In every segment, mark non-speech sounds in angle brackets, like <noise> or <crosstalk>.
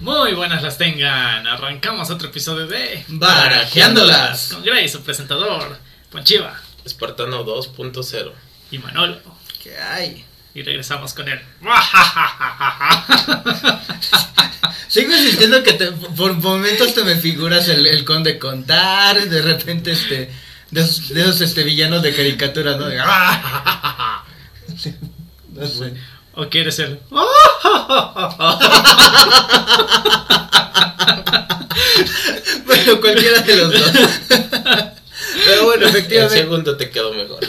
Muy buenas las tengan. Arrancamos otro episodio de Barajeándolas. con Gray, su presentador, Ponchiva Espartano 2.0. y Manolo. ¿Qué hay? Y regresamos con él. <laughs> Sigo insistiendo que te- por momentos te me figuras el, el conde contar, de repente este, de esos, de esos, este, villanos de caricatura, ¿no? De- <laughs> no sé. ¿O quieres ser? <laughs> Bueno, cualquiera de los dos. Pero bueno, El efectivamente. segundo te quedó mejor. <laughs>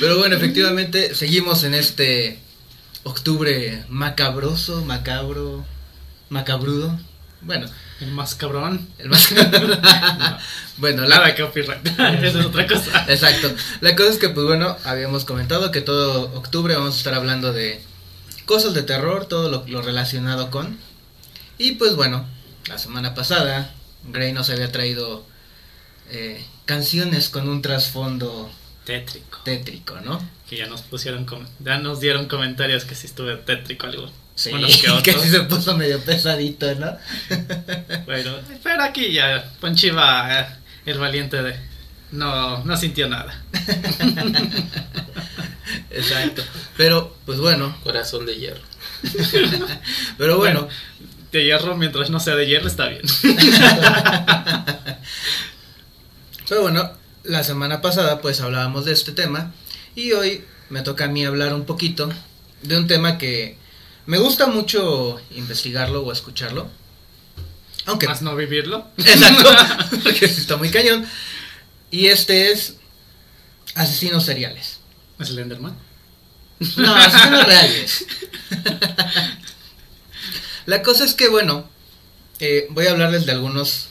Pero bueno, efectivamente, seguimos en este octubre macabroso, macabro, macabrudo. Bueno, El más cabrón. el más. <laughs> bueno, la, Nada de copyright. <laughs> Esa es otra cosa. Exacto. La cosa es que, pues bueno, habíamos comentado que todo octubre vamos a estar hablando de cosas de terror, todo lo, lo relacionado con. Y pues bueno, la semana pasada, Gray nos había traído eh, canciones con un trasfondo Tétrico. tétrico, ¿no? Que ya nos pusieron, ya nos dieron comentarios que si estuve tétrico algo. Sí, Unos que <laughs> que otros. sí se puso medio pesadito, ¿no? <laughs> Bueno, pero aquí ya Ponchiva, eh, el valiente de... No, no sintió nada. <laughs> Exacto. Pero, pues bueno, Corazón de hierro. pero bueno, De hierro, mientras no sea de hierro, está bien. Pero bueno, la semana pasada pues hablábamos de este tema y hoy me toca a mí hablar un poquito de un tema que me gusta mucho investigarlo o escucharlo. Aunque... Más no vivirlo. <laughs> Exacto, porque está muy cañón. Y este es asesinos seriales. Slenderman. No, asesinos reales. La cosa es que, bueno, eh, voy a hablarles de algunos...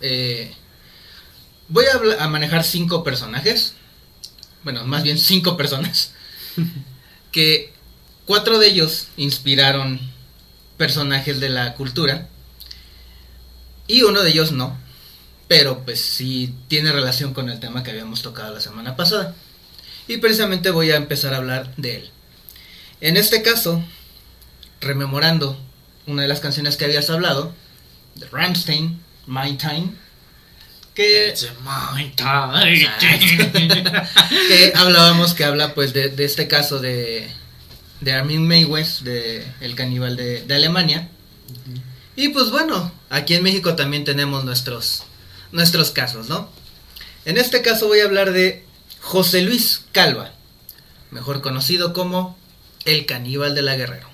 eh, voy a manejar cinco personajes. Bueno, más bien cinco personas. <laughs> Que cuatro de ellos inspiraron personajes de la cultura. Y uno de ellos no. Pero pues sí tiene relación con el tema que habíamos tocado la semana pasada. Y precisamente voy a empezar a hablar de él. En este caso, rememorando una de las canciones que habías hablado, de Rammstein, My Time, que, <laughs> hablábamos que habla pues de, de este caso de, de Armin Meiwes, de el caníbal de, de Alemania. Y pues bueno, aquí en México también tenemos nuestros, nuestros casos, ¿no? En este caso voy a hablar de José Luis Calva, mejor conocido como el caníbal de la Guerrero,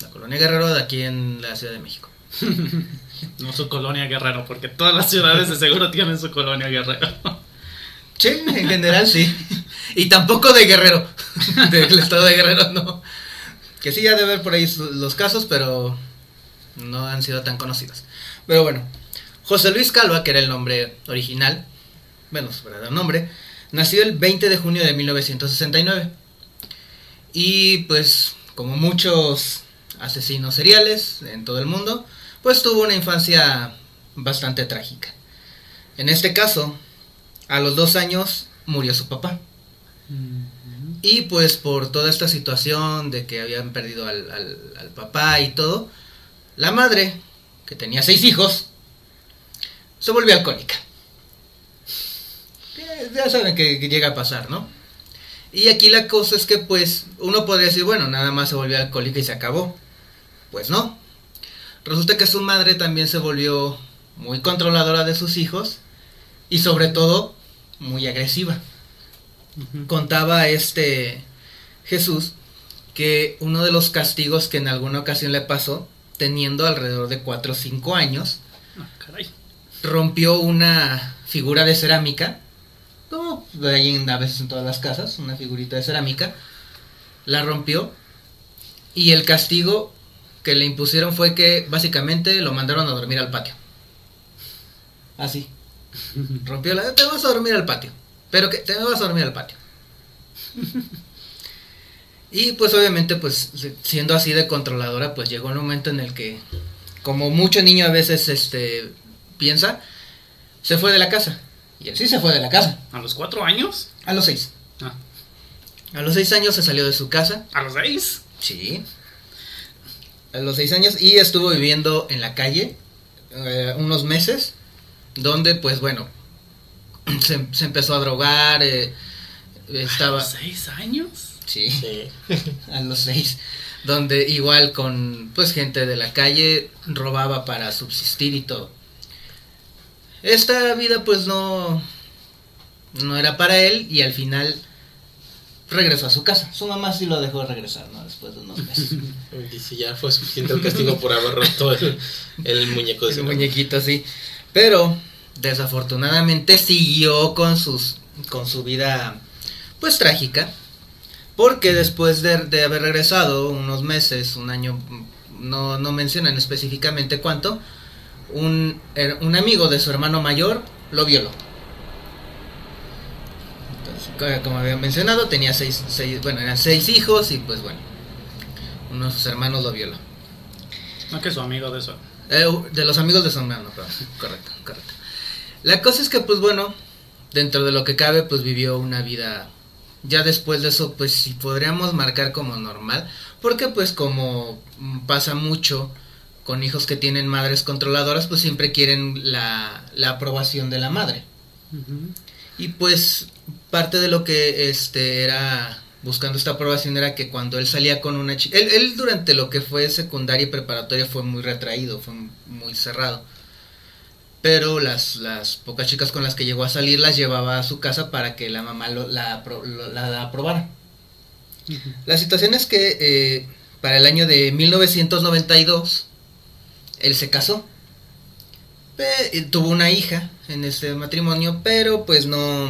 la colonia Guerrero de aquí en la Ciudad de México. <laughs> No su colonia guerrero, porque todas las ciudades de seguro <laughs> tienen su colonia guerrero. Sí, en general sí. Y tampoco de Guerrero, <laughs> del estado de Guerrero no. Que sí, ya debe haber por ahí los casos, pero no han sido tan conocidos. Pero bueno, José Luis Calva, que era el nombre original, bueno, su verdadero nombre, nació el 20 de junio de 1969. Y pues, como muchos asesinos seriales en todo el mundo, pues tuvo una infancia bastante trágica. En este caso, a los dos años murió su papá. Y pues por toda esta situación de que habían perdido al, papá y todo, la madre, que tenía seis hijos, se volvió alcohólica. Ya saben que llega a pasar, ¿no? Y aquí la cosa es que pues uno podría decir, bueno, nada más se volvió alcohólica y se acabó. Pues no. Resulta que su madre también se volvió muy controladora de sus hijos y sobre todo muy agresiva contaba este Jesús que uno de los castigos que en alguna ocasión le pasó, teniendo alrededor de 4 o 5 años, Ah, caray. rompió una figura de cerámica, como de ahí en, a veces en todas las casas, una figurita de cerámica, la rompió y el castigo que le impusieron fue que básicamente lo mandaron a dormir al patio. Así. <laughs> Rompió la... Te vas a dormir al patio. Pero que te vas a dormir al patio. Y pues obviamente pues siendo así de controladora pues llegó un momento en el que como mucho niño a veces este piensa se fue de la casa y él sí se fue de la casa ¿A los cuatro años? a los seis Ah, a los seis años se salió de su casa ¿A los seis? sí a los seis años y estuvo viviendo en la calle eh, unos meses, donde pues bueno, <clears throat> se, se empezó a drogar, eh, estaba... ¿Seis años? Sí, Sí. <laughs> a los seis, donde igual con pues gente de la calle robaba para subsistir y todo. Esta vida pues no no era para él y al final regresó a su casa. Su mamá sí lo dejó regresar, ¿no? Después de unos meses. <laughs> Dice, ya fue suficiente el castigo por haber roto el, el muñeco de Ese su muñequito sí. Pero desafortunadamente siguió con sus con su vida pues trágica. Porque después de, de haber regresado unos meses, un año, no, no mencionan específicamente cuánto, un, her- un amigo de su hermano mayor lo violó. Entonces, co- como había mencionado, tenía seis, seis, bueno, eran seis hijos y pues bueno, uno de sus hermanos lo violó. No que su amigo de eso. Eh, de los amigos de su hermano, correcto, correcto. La cosa es que, pues bueno, dentro de lo que cabe, pues vivió una vida. Ya después de eso, pues sí podríamos marcar como normal, porque pues como pasa mucho con hijos que tienen madres controladoras, pues siempre quieren la, la aprobación de la madre. Y pues parte de lo que este era buscando esta aprobación era que cuando él salía con una chica, él, él durante lo que fue secundaria y preparatoria fue muy retraído, fue muy cerrado. Pero las, las pocas chicas con las que llegó a salir las llevaba a su casa para que la mamá lo- la, la aprobara. La situación es que eh, para el año de 1992 él se casó. Y tuvo una hija en ese matrimonio, pero pues no,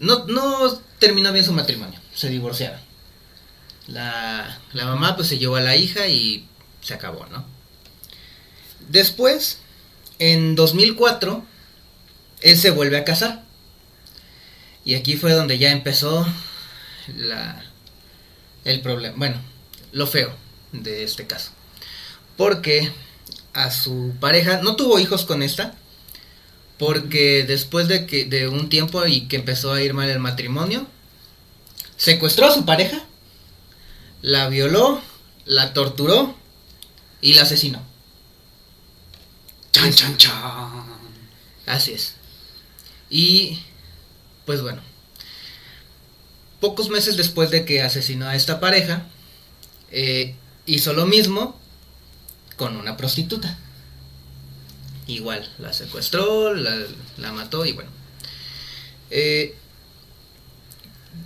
no, no terminó bien su matrimonio, se divorciaron. La, la mamá pues se llevó a la hija y se acabó, ¿no? Después, en 2004, él se vuelve a casar. Y aquí fue donde ya empezó el problema, bueno, lo feo de este caso. Porque a su pareja, no tuvo hijos con esta, porque después de que de un tiempo y que empezó a ir mal el matrimonio, secuestró a su pareja, la violó, la torturó y la asesinó. Chan, chan, chan. Así es. Y pues bueno, pocos meses después de que asesinó a esta pareja, eh, hizo lo mismo con una prostituta. Igual, la secuestró, la, la mató y bueno. Eh,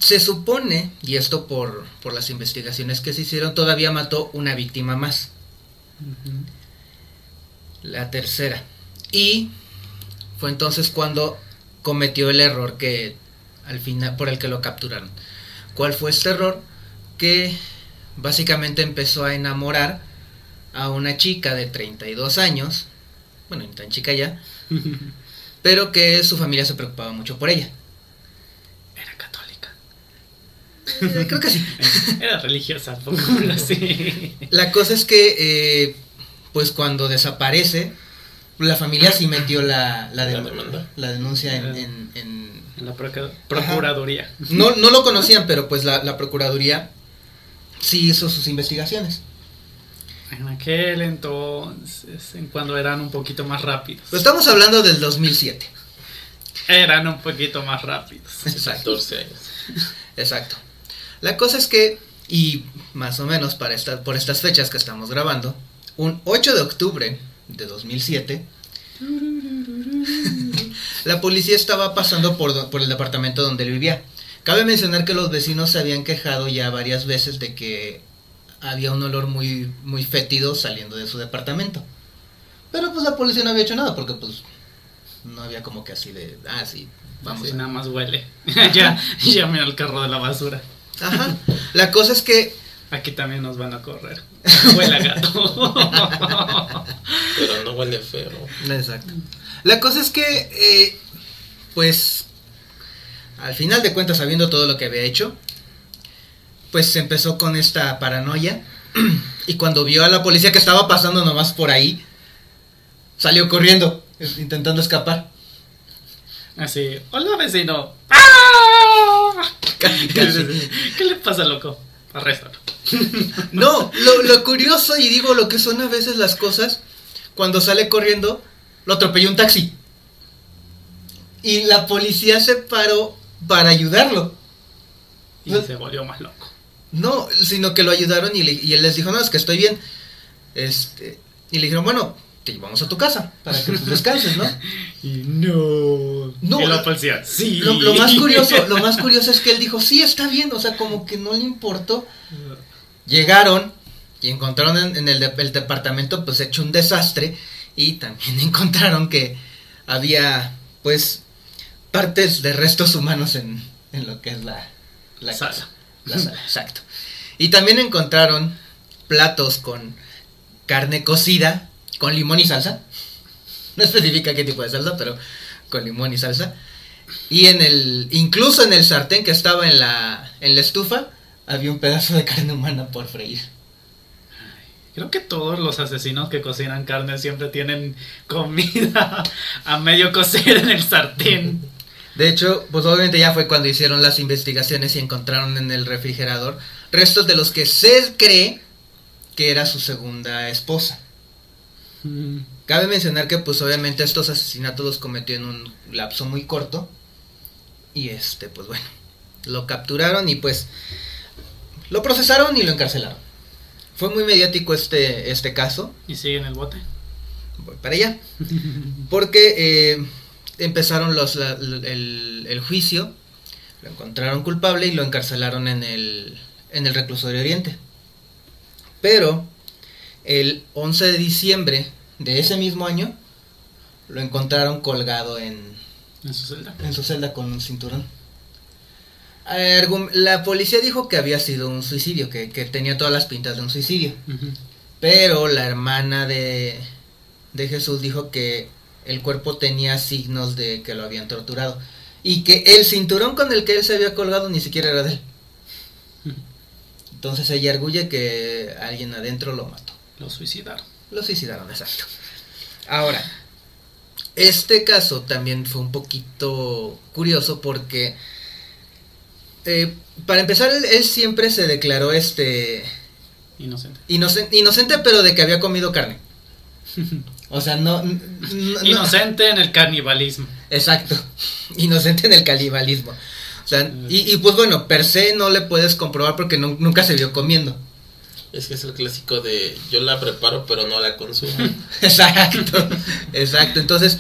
se supone, y esto por, por las investigaciones que se hicieron, todavía mató una víctima más. La tercera. Y fue entonces cuando cometió el error que al final por el que lo capturaron. ¿Cuál fue este error? Que básicamente empezó a enamorar a una chica de 32 años, bueno, ni tan chica ya, <laughs> pero que su familia se preocupaba mucho por ella. Era católica. Eh, creo que sí. <laughs> Era religiosa, pongámoslo así. La cosa es que, eh, pues cuando desaparece, la familia sí metió la, la, demanda. la denuncia en- en- en, En la procuraduría. No, no lo conocían, pero pues la, la Procuraduría sí hizo sus investigaciones. En aquel entonces, en cuando eran un poquito más rápidos. Pues estamos hablando del 2007. Eran un poquito más rápidos. Exacto. 14 años. Exacto. La cosa es que, y más o menos para esta, por estas fechas que estamos grabando, un 8 de octubre de 2007, <laughs> la policía estaba pasando por, por el departamento donde él vivía. Cabe mencionar que los vecinos se habían quejado ya varias veces de que había un olor muy, muy fétido saliendo de su departamento. Pero pues la policía no había hecho nada porque pues no había como que así de, ah, sí, vamos Así a... nada más huele. <laughs> <laughs> ya, llamen al carro de la basura. Ajá. La cosa es que Aquí también nos van a correr. <laughs> Huele a gato. Pero no huele feo. Exacto. La cosa es que, eh, pues, al final de cuentas, sabiendo todo lo que había hecho, pues se empezó con esta paranoia. <clears throat> Y cuando vio a la policía que estaba pasando nomás por ahí, salió corriendo, intentando escapar. Así, hola vecino. ¡Ah! <laughs> Casi, casi. ¿Qué le pasa, loco? Arréstalo. <laughs> No, lo, lo curioso, y digo lo que son a veces las cosas, cuando sale corriendo, lo atropelló un taxi. Y la policía se paró para ayudarlo. Y se volvió más loco. No, sino que lo ayudaron y, le- y él les dijo, no, es que estoy bien. Este, y le dijeron, bueno, te llevamos a tu casa para que descanses, ¿no? <laughs> Y no. No, Y la policía, sí. Lo, lo más curioso, lo más curioso es que él dijo, sí, está bien, o sea, como que no le importó. Llegaron y encontraron en, en el, de- el departamento pues hecho un desastre y también <laughs> encontraron que había pues partes de restos humanos en, en lo que es la, la Sala. casa. La sala, <laughs> exacto. Y también encontraron platos con carne cocida con limón y salsa. <laughs> No especifica qué tipo de salsa, pero con limón y salsa. Y en el, incluso en el sartén que estaba en la, en la estufa, había un pedazo de carne humana por freír. Creo que todos los asesinos que cocinan carne siempre tienen comida a medio cocer en el sartén. De hecho, pues obviamente ya fue cuando hicieron las investigaciones y encontraron en el refrigerador restos de los que se cree que era su segunda esposa. Cabe mencionar que pues obviamente estos asesinatos los cometió en un lapso muy corto. Y este, pues bueno, lo capturaron y pues lo procesaron y lo encarcelaron. Fue muy mediático este, este caso. Y sigue en el bote. Voy para allá. Porque eh, empezaron los, la- el, el juicio, lo encontraron culpable y lo encarcelaron en el, en el reclusorio oriente. Pero el 11 de diciembre de ese mismo año lo encontraron colgado en, En su celda. en su celda con un cinturón. Argum- La policía dijo que había sido un suicidio, que, que tenía todas las pintas de un suicidio. Pero la hermana de, de Jesús dijo que el cuerpo tenía signos de que lo habían torturado. Y que el cinturón con el que él se había colgado ni siquiera era de él. Entonces ella arguye que alguien adentro lo mató. Lo suicidaron. Lo suicidaron, exacto. Ahora, este caso también fue un poquito curioso porque, eh, para empezar, él, él siempre se declaró este Inocente. inocente, inocente, pero de que había comido carne. <laughs> O sea, no, Inocente en el canibalismo. Exacto. <laughs> Inocente en el canibalismo. O sea, y, y pues bueno, per se no le puedes comprobar porque nu- nunca se vio comiendo. Es que es el clásico de yo la preparo pero no la consumo. <laughs> Exacto. Exacto. Entonces,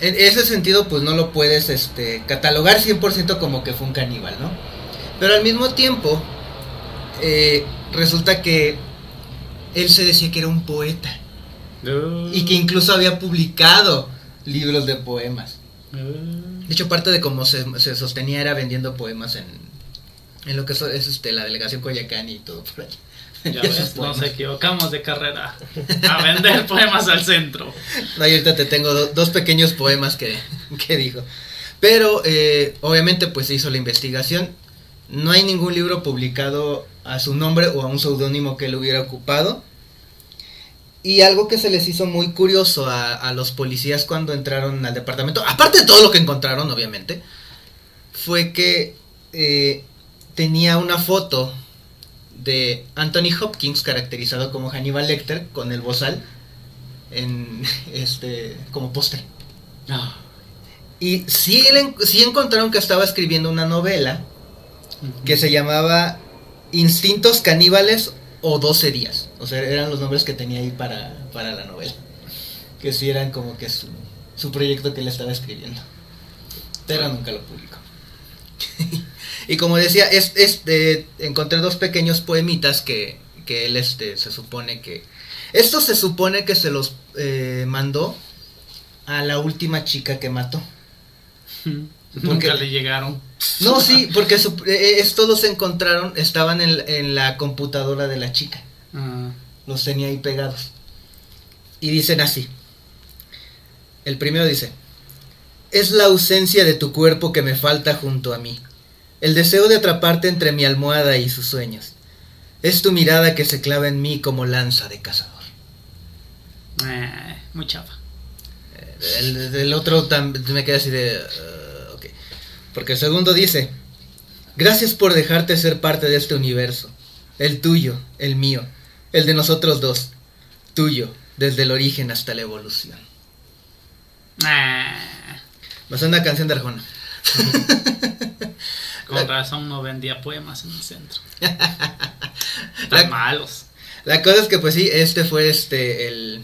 en ese sentido, pues no lo puedes este, catalogar 100% como que fue un caníbal, ¿no? Pero al mismo tiempo, eh, resulta que él se decía que era un poeta y que incluso había publicado libros de poemas. De hecho, parte de cómo se, se sostenía era vendiendo poemas en, en lo que es este, la delegación Coyacán y todo por ahí. Ya ves, nos equivocamos de carrera. A vender <laughs> poemas al centro. No, y ahorita te tengo do- dos pequeños poemas que, <laughs> que dijo. Pero, eh, obviamente, pues se hizo la investigación. No hay ningún libro publicado a su nombre o a un seudónimo que él hubiera ocupado. Y algo que se les hizo muy curioso a, a los policías cuando entraron al departamento, aparte de todo lo que encontraron, obviamente, fue que eh, tenía una foto de Anthony Hopkins caracterizado como Hannibal Lecter con el bozal en <laughs> este como póster. Ah. Y sí, encontraron que estaba escribiendo una novela que se llamaba Instintos Caníbales o 12 días. O sea, eran los nombres que tenía ahí para, para la novela. Que sí eran como que su, su proyecto que él estaba escribiendo. Pero nunca lo publicó. <laughs> y como decía, es, este, encontré dos pequeños poemitas que, que él este, se supone que... Esto se supone que se los eh, mandó a la última chica que mató. <laughs> Nunca le llegaron. No, sí, porque su- eh, estos los encontraron, estaban en, en la computadora de la chica. Ah. Los tenía ahí pegados. Y dicen así. El primero dice, es la ausencia de tu cuerpo que me falta junto a mí. El deseo de atraparte entre mi almohada y sus sueños. Es tu mirada que se clava en mí como lanza de cazador. Eh, muy chapa. El, el otro me queda así de... uh, ok. Porque el segundo dice, gracias por dejarte ser parte de este universo. el tuyo, el mío, el de nosotros dos, tuyo, desde el origen hasta la evolución. Ah, Me suena una canción de Arjona. <laughs> con razón no vendía poemas en el centro. <laughs> La- Tan malos. La cosa es que pues sí, este fue este el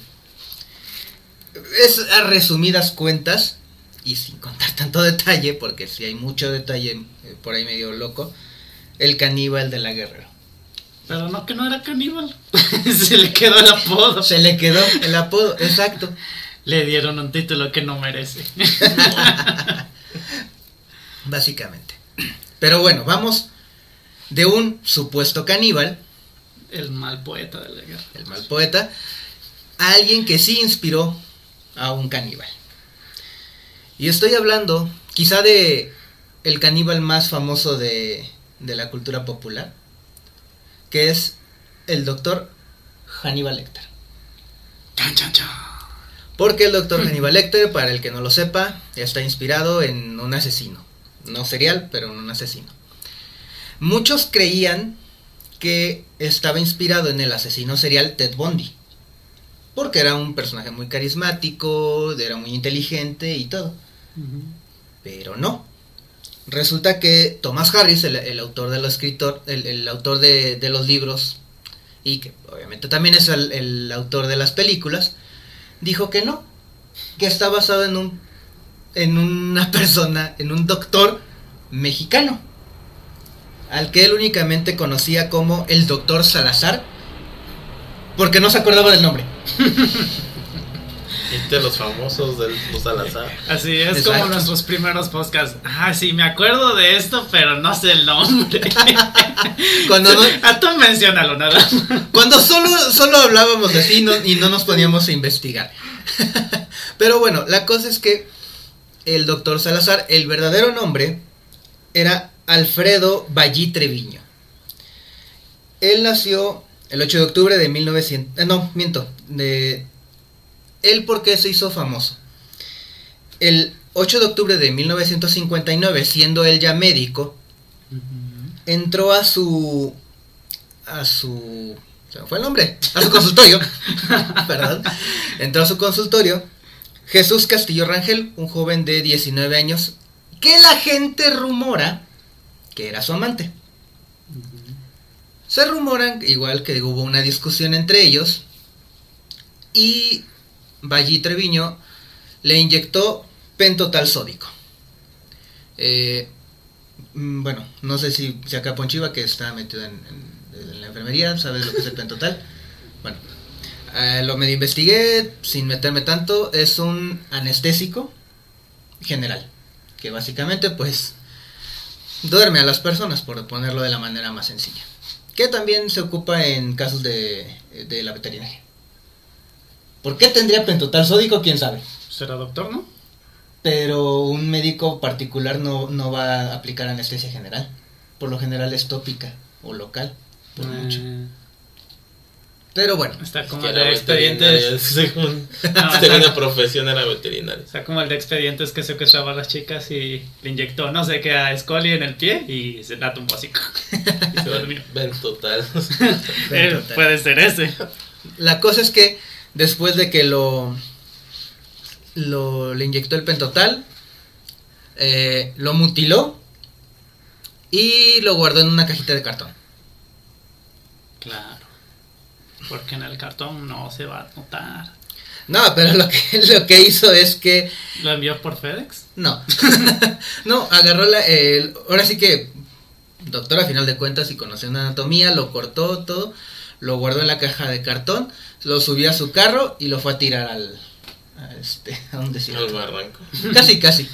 es a resumidas cuentas y sin contar tanto detalle porque si hay mucho detalle eh, por ahí medio loco, el caníbal de la guerrero. Pero no que no era caníbal. <laughs> <laughs> Se le quedó el apodo. Se le quedó el apodo, exacto. Le dieron un título que no merece. Básicamente. Pero bueno, vamos de un supuesto caníbal, El mal poeta de la guerra. el mal poeta, a alguien que sí inspiró a un caníbal. Y estoy hablando quizá de el caníbal más famoso de, de la cultura popular, que es el doctor Hannibal Lecter. Chan, chan, chan. Porque el doctor Hannibal Lecter, para el que no lo sepa, está inspirado en un asesino. No serial, pero un asesino. Muchos creían que estaba inspirado en el asesino serial Ted Bundy. Porque era un personaje muy carismático, era muy inteligente y todo. Pero no. Resulta que Thomas Harris, el, el autor de los escritor, el, el autor de, de los libros, y que obviamente también es el, el autor de las películas, dijo que no, que está basado en un en una persona, en un doctor mexicano, al que él únicamente conocía como el doctor Salazar, porque no se acordaba del nombre. Y de los famosos de los Salazar. Así es Exacto. como nuestros primeros podcasts. Ah, sí, me acuerdo de esto, pero no sé el nombre. <laughs> Cuando no- Ah, tú menciónalo nada. Cuando solo, solo hablábamos de sí no- y no nos poníamos a investigar. <laughs> Pero bueno, la cosa es que el doctor Salazar, el verdadero nombre era Alfredo Ballí Treviño. Él nació el 8 de octubre de 1900... eh, no, miento. De, él por qué se hizo famoso. El 8 de octubre de 1959, siendo él ya médico, entró a su a su se me fue el nombre a su consultorio <laughs> perdón entró a su consultorio Jesús Castillo Rangel un joven de 19 años que la gente rumora que era su amante. Se rumoran igual que hubo una discusión entre ellos y Ballí Treviño le inyectó pentotal sódico. Eh, Mm, Bueno, no sé si, si acá Ponchiva, que está metido en, en- en la enfermería, sabes lo que es el pentotal. <laughs> Bueno, eh, lo medio investigué sin meterme tanto. Es un anestésico general, que básicamente pues duerme a las personas, por ponerlo de la manera más sencilla. Que también se ocupa en casos de, de la veterinaria. ¿Por qué tendría pentotal sódico? ¿Quién sabe? ¿Será doctor, no? pero un médico particular no, no va a aplicar anestesia general. Por lo general es tópica o local. por mucho. Eh, Pero bueno, está como Que el de expedientes. Según, <laughs> No, <laughs> según está- la profesión era veterinaria. O sea, como el de expedientes que secuestraba a las chicas y le inyectó no sé qué a Scully en el pie y se la tumbó así. <laughs> y se durmió. Ven total. Eh, total. puede ser ese. la cosa es que después de que lo, lo le inyectó el pentotal, eh, lo mutiló y lo guardó en una cajita de cartón. Claro. Porque en el cartón no se va a notar. No, pero lo que, <laughs> lo que hizo es que ¿Lo envió por FedEx? No. <laughs> no, agarró la. el- ahora sí que. Doctor, a final de cuentas, y conoció una anatomía, lo cortó todo, lo guardó en la caja de cartón, lo subió a su carro y lo fue a tirar al. A este, <laughs> a desierto. Al barranco. Casi, casi.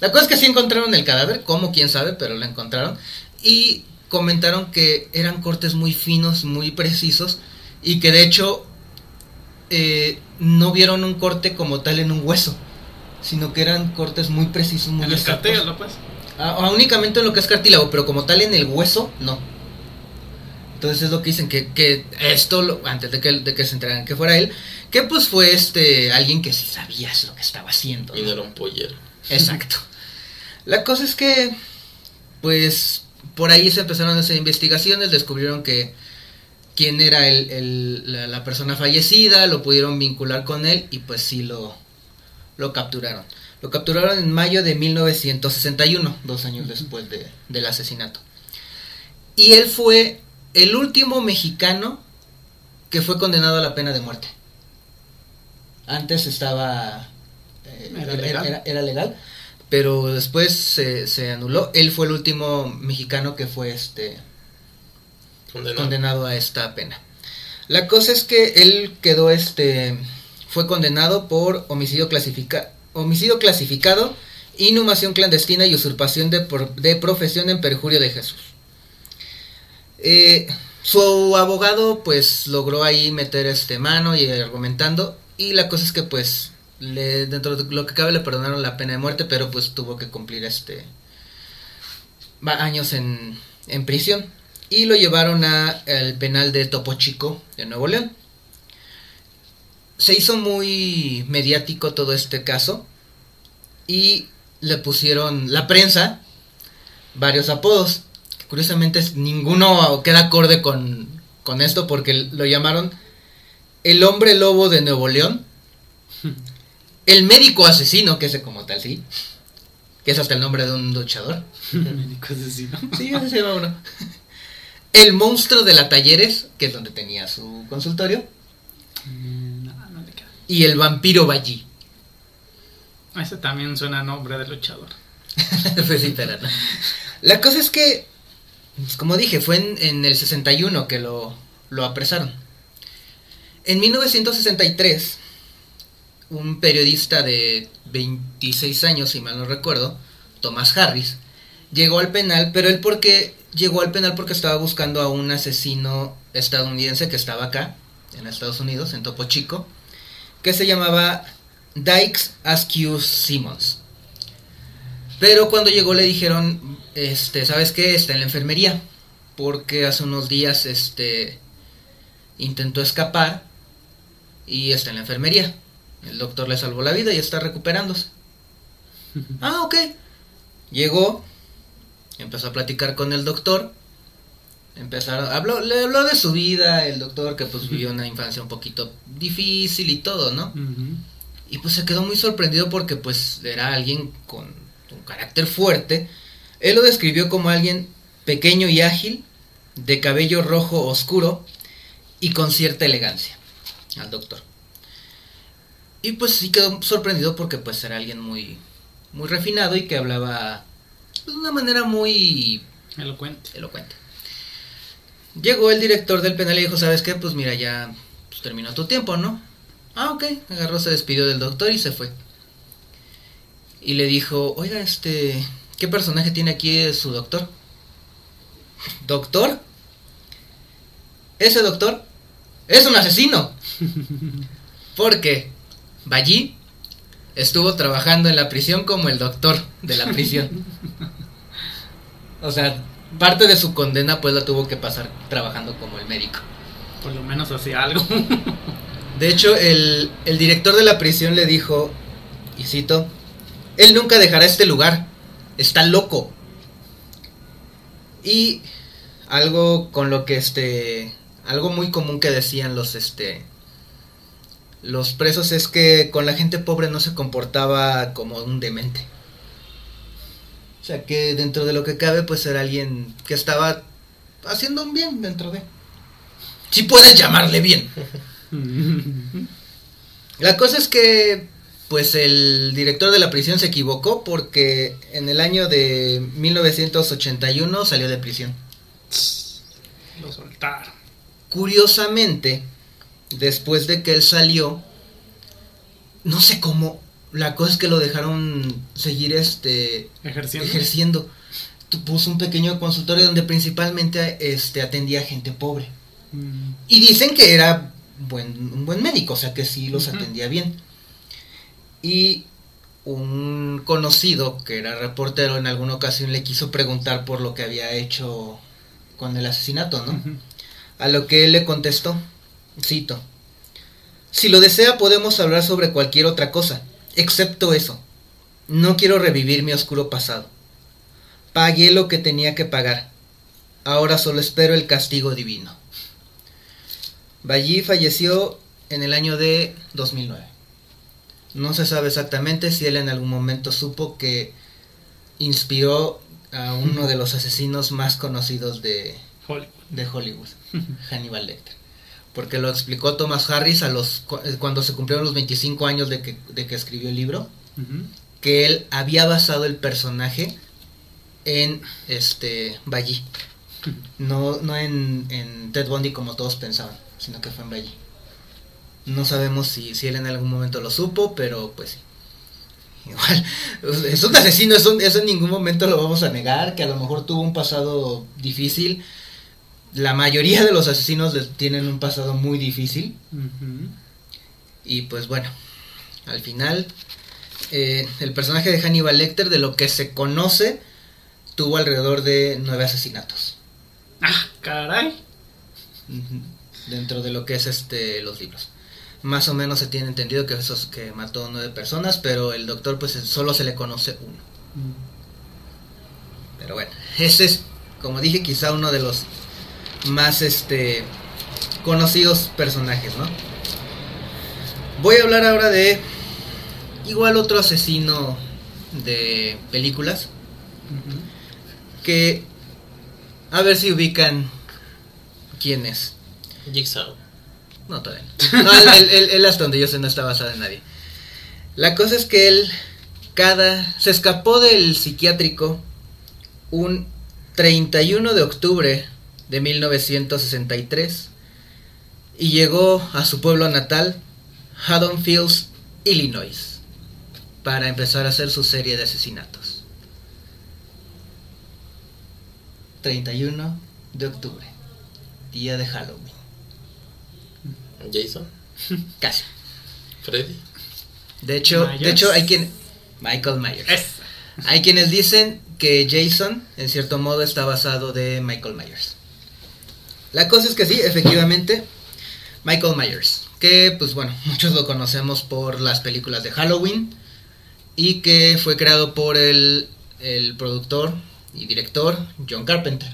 La cosa es que sí encontraron el cadáver, como quién sabe, pero lo encontraron. Y comentaron que eran cortes muy finos, muy precisos, y que de hecho eh, no vieron un corte como tal en un hueso, sino que eran cortes muy precisos, muy En el exactos. cartel, pues. Ah, ah, únicamente en lo que es cartílago, pero como tal en el hueso, no. Entonces es lo que dicen, que, que esto, lo- antes de que, de que se enteraran que fuera él, que pues fue este alguien que sí sabía lo que estaba haciendo. Y ¿no? no era un pollero. Exacto. La cosa es que, pues, por ahí se empezaron a hacer investigaciones, descubrieron que quién era el, el- la, la persona fallecida, lo pudieron vincular con él y pues sí lo, lo capturaron. Lo capturaron en mayo de 1961, dos años después de- del asesinato. Y él fue el último mexicano que fue condenado a la pena de muerte. Antes estaba... eh, Era legal. era- era legal, pero después se, se anuló. Él fue el último mexicano que fue este Condenado. a esta pena. La cosa es que él quedó este fue condenado por homicidio clasifica, homicidio clasificado, inhumación clandestina y usurpación de, por- de profesión en perjurio de Jesús. Eh, su abogado pues logró ahí meter este mano y argumentando y la cosa es que pues dentro de lo que cabe le perdonaron la pena de muerte pero pues tuvo que cumplir este años en, en prisión y lo llevaron a el penal de Topo Chico de Nuevo León. Se hizo muy mediático todo este caso y le pusieron la prensa varios apodos. que Curiosamente ninguno queda acorde con, con esto porque lo llamaron el hombre lobo de Nuevo León, <laughs> el médico asesino, que es como tal, sí, que es hasta el nombre de un luchador. <laughs> Médico asesino. Sí, así se llama uno. <laughs> El monstruo de la Talleres, que es donde tenía su consultorio. Mm, No, no le queda. Y el vampiro Ballí. Ese también suena a nombre de luchador. <laughs> Pues sí, pero no. La cosa es que, pues, como dije, fue en, en el 61 que lo, lo apresaron. En 1963, un periodista de 26 años, si mal no recuerdo, Thomas Harris, llegó al penal, pero él porque llegó al penal porque estaba buscando a un asesino estadounidense que estaba acá, en Estados Unidos, en Topo Chico, que se llamaba Dykes Askew Simmons. Pero cuando llegó le dijeron, este, ¿sabes qué? Está en la enfermería. Porque hace unos días, este, intentó escapar y está en la enfermería. El doctor le salvó la vida y está recuperándose. ah, ok. Llegó, empezó a platicar con el doctor. Empezaron, habló, le habló de su vida, el doctor que pues vivió una infancia un poquito difícil y todo, ¿no? Y pues se quedó muy sorprendido porque pues era alguien con un carácter fuerte. Él lo describió como alguien pequeño y ágil, de cabello rojo oscuro y con cierta elegancia al doctor. Y pues sí quedó sorprendido porque pues era alguien muy muy refinado y que hablaba pues, de una manera muy Elocuente. elocuente. Llegó el director del penal y dijo, ¿sabes qué? Pues mira, ya pues, terminó tu tiempo, ¿no? Ah, ok. Agarró, se despidió del doctor y se fue. Y le dijo, oiga, este, ¿qué personaje tiene aquí su doctor? ¿Doctor? Ese doctor es un asesino. <laughs> Porque Ballí estuvo trabajando en la prisión como el doctor de la prisión. O sea, parte de su condena pues la tuvo que pasar trabajando como el médico. Por lo menos hacía algo. De hecho, el, el director de la prisión le dijo, y cito, él nunca dejará este lugar, está loco. Y algo con lo que este, algo muy común que decían los este, los presos es que con la gente pobre no se comportaba como un demente. O sea que dentro de lo que cabe pues era alguien que estaba haciendo un bien dentro de... Si puedes llamarle bien. <laughs> La cosa es que, pues el director de la prisión se equivocó porque en el año de 1981 salió de prisión. Lo soltaron. Curiosamente, después de que él salió, no sé cómo, la cosa es que lo dejaron seguir este Ejerciendo. ejerciendo. Puso un pequeño consultorio donde principalmente este atendía a gente pobre. Mm. Y dicen que era buen, un buen médico, o sea que sí los atendía bien. Y un conocido que era reportero en alguna ocasión le quiso preguntar por lo que había hecho con el asesinato, ¿no? A lo que él le contestó, cito, si lo desea podemos hablar sobre cualquier otra cosa, excepto eso. No quiero revivir mi oscuro pasado. Pagué lo que tenía que pagar. Ahora solo espero el castigo divino. Ballí falleció en el año de 2009. No se sabe exactamente si él en algún momento supo que inspiró a uno de los asesinos más conocidos de, Hollywood. de Hollywood, Hannibal Lecter. Porque lo explicó Thomas Harris a los, eh, cuando se cumplieron los 25 años de que, de que escribió el libro, que él había basado el personaje en este Ballí. <laughs> No, no en, en Ted Bundy como todos pensaban, sino que fue en Ballí. No sabemos si, si él en algún momento lo supo, pero pues sí. <laughs> Igual, es un asesino, eso, eso en ningún momento lo vamos a negar, que a lo mejor tuvo un pasado difícil. La mayoría de los asesinos tienen un pasado muy difícil. Y pues bueno, al final, eh, el personaje de Hannibal Lecter, de lo que se conoce, tuvo alrededor de nueve asesinatos. Ah, caray. Dentro de lo que es este los libros. Más o menos se tiene entendido que esos que mató nueve personas, pero el doctor pues solo se le conoce uno. Pero bueno, ese es, como dije, quizá uno de los más este conocidos personajes, ¿no? Voy a hablar ahora de igual otro asesino de películas que a ver si ubican quién es. Jigsaw. No, todavía no. Él- él hasta donde yo sé no está basado en nadie. La cosa es que él cada se escapó del psiquiátrico un 31 de octubre de 1963 y llegó a su pueblo natal, Haddonfield, Illinois, para empezar a hacer su serie de asesinatos. 31 de octubre, día de Halloween. Jason. <laughs> Casi. Freddy. De hecho, Myers. de hecho hay quien Michael Myers. Es. Hay quienes dicen que Jason en cierto modo está basado de Michael Myers. La cosa es que sí, efectivamente Michael Myers, que pues bueno, <laughs> muchos lo conocemos por las películas de Halloween y que fue creado por el, el productor y director John Carpenter.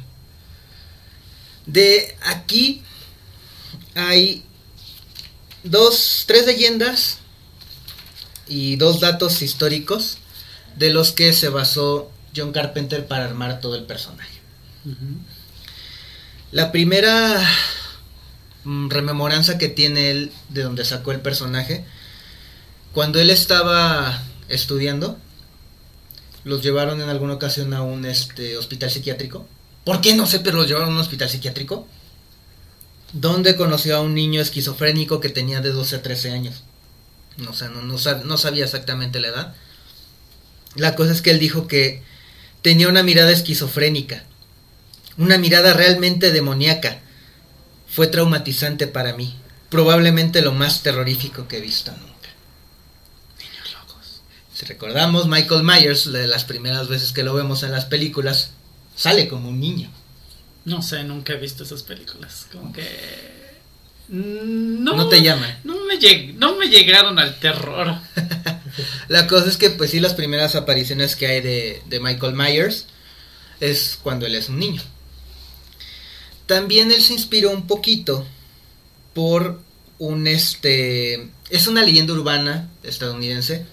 De aquí hay dos, tres leyendas y dos datos históricos de los que se basó John Carpenter para armar todo el personaje. La primera mm, rememoranza que tiene él de donde sacó el personaje, cuando él estaba estudiando, los llevaron en alguna ocasión a un este, hospital psiquiátrico. ¿Por qué no sé, pero los llevaron a un hospital psiquiátrico? Donde conoció a un niño esquizofrénico que tenía de 12 a 13 años. O sea, no, no sab- no sabía exactamente la edad. La cosa es que él dijo que tenía una mirada esquizofrénica, una mirada realmente demoníaca. Fue traumatizante para mí, probablemente lo más terrorífico que he visto nunca. Niños locos. Si recordamos, Michael Myers, de las primeras veces que lo vemos en las películas, sale como un niño. No sé, nunca he visto esas películas. Como que. mm, No, No te llaman. No me, lleg- no me llegaron al terror. <laughs> La cosa es que, pues sí, las primeras apariciones que hay de, de Michael Myers es cuando él es un niño. También él se inspiró un poquito por un este. Es una leyenda urbana estadounidense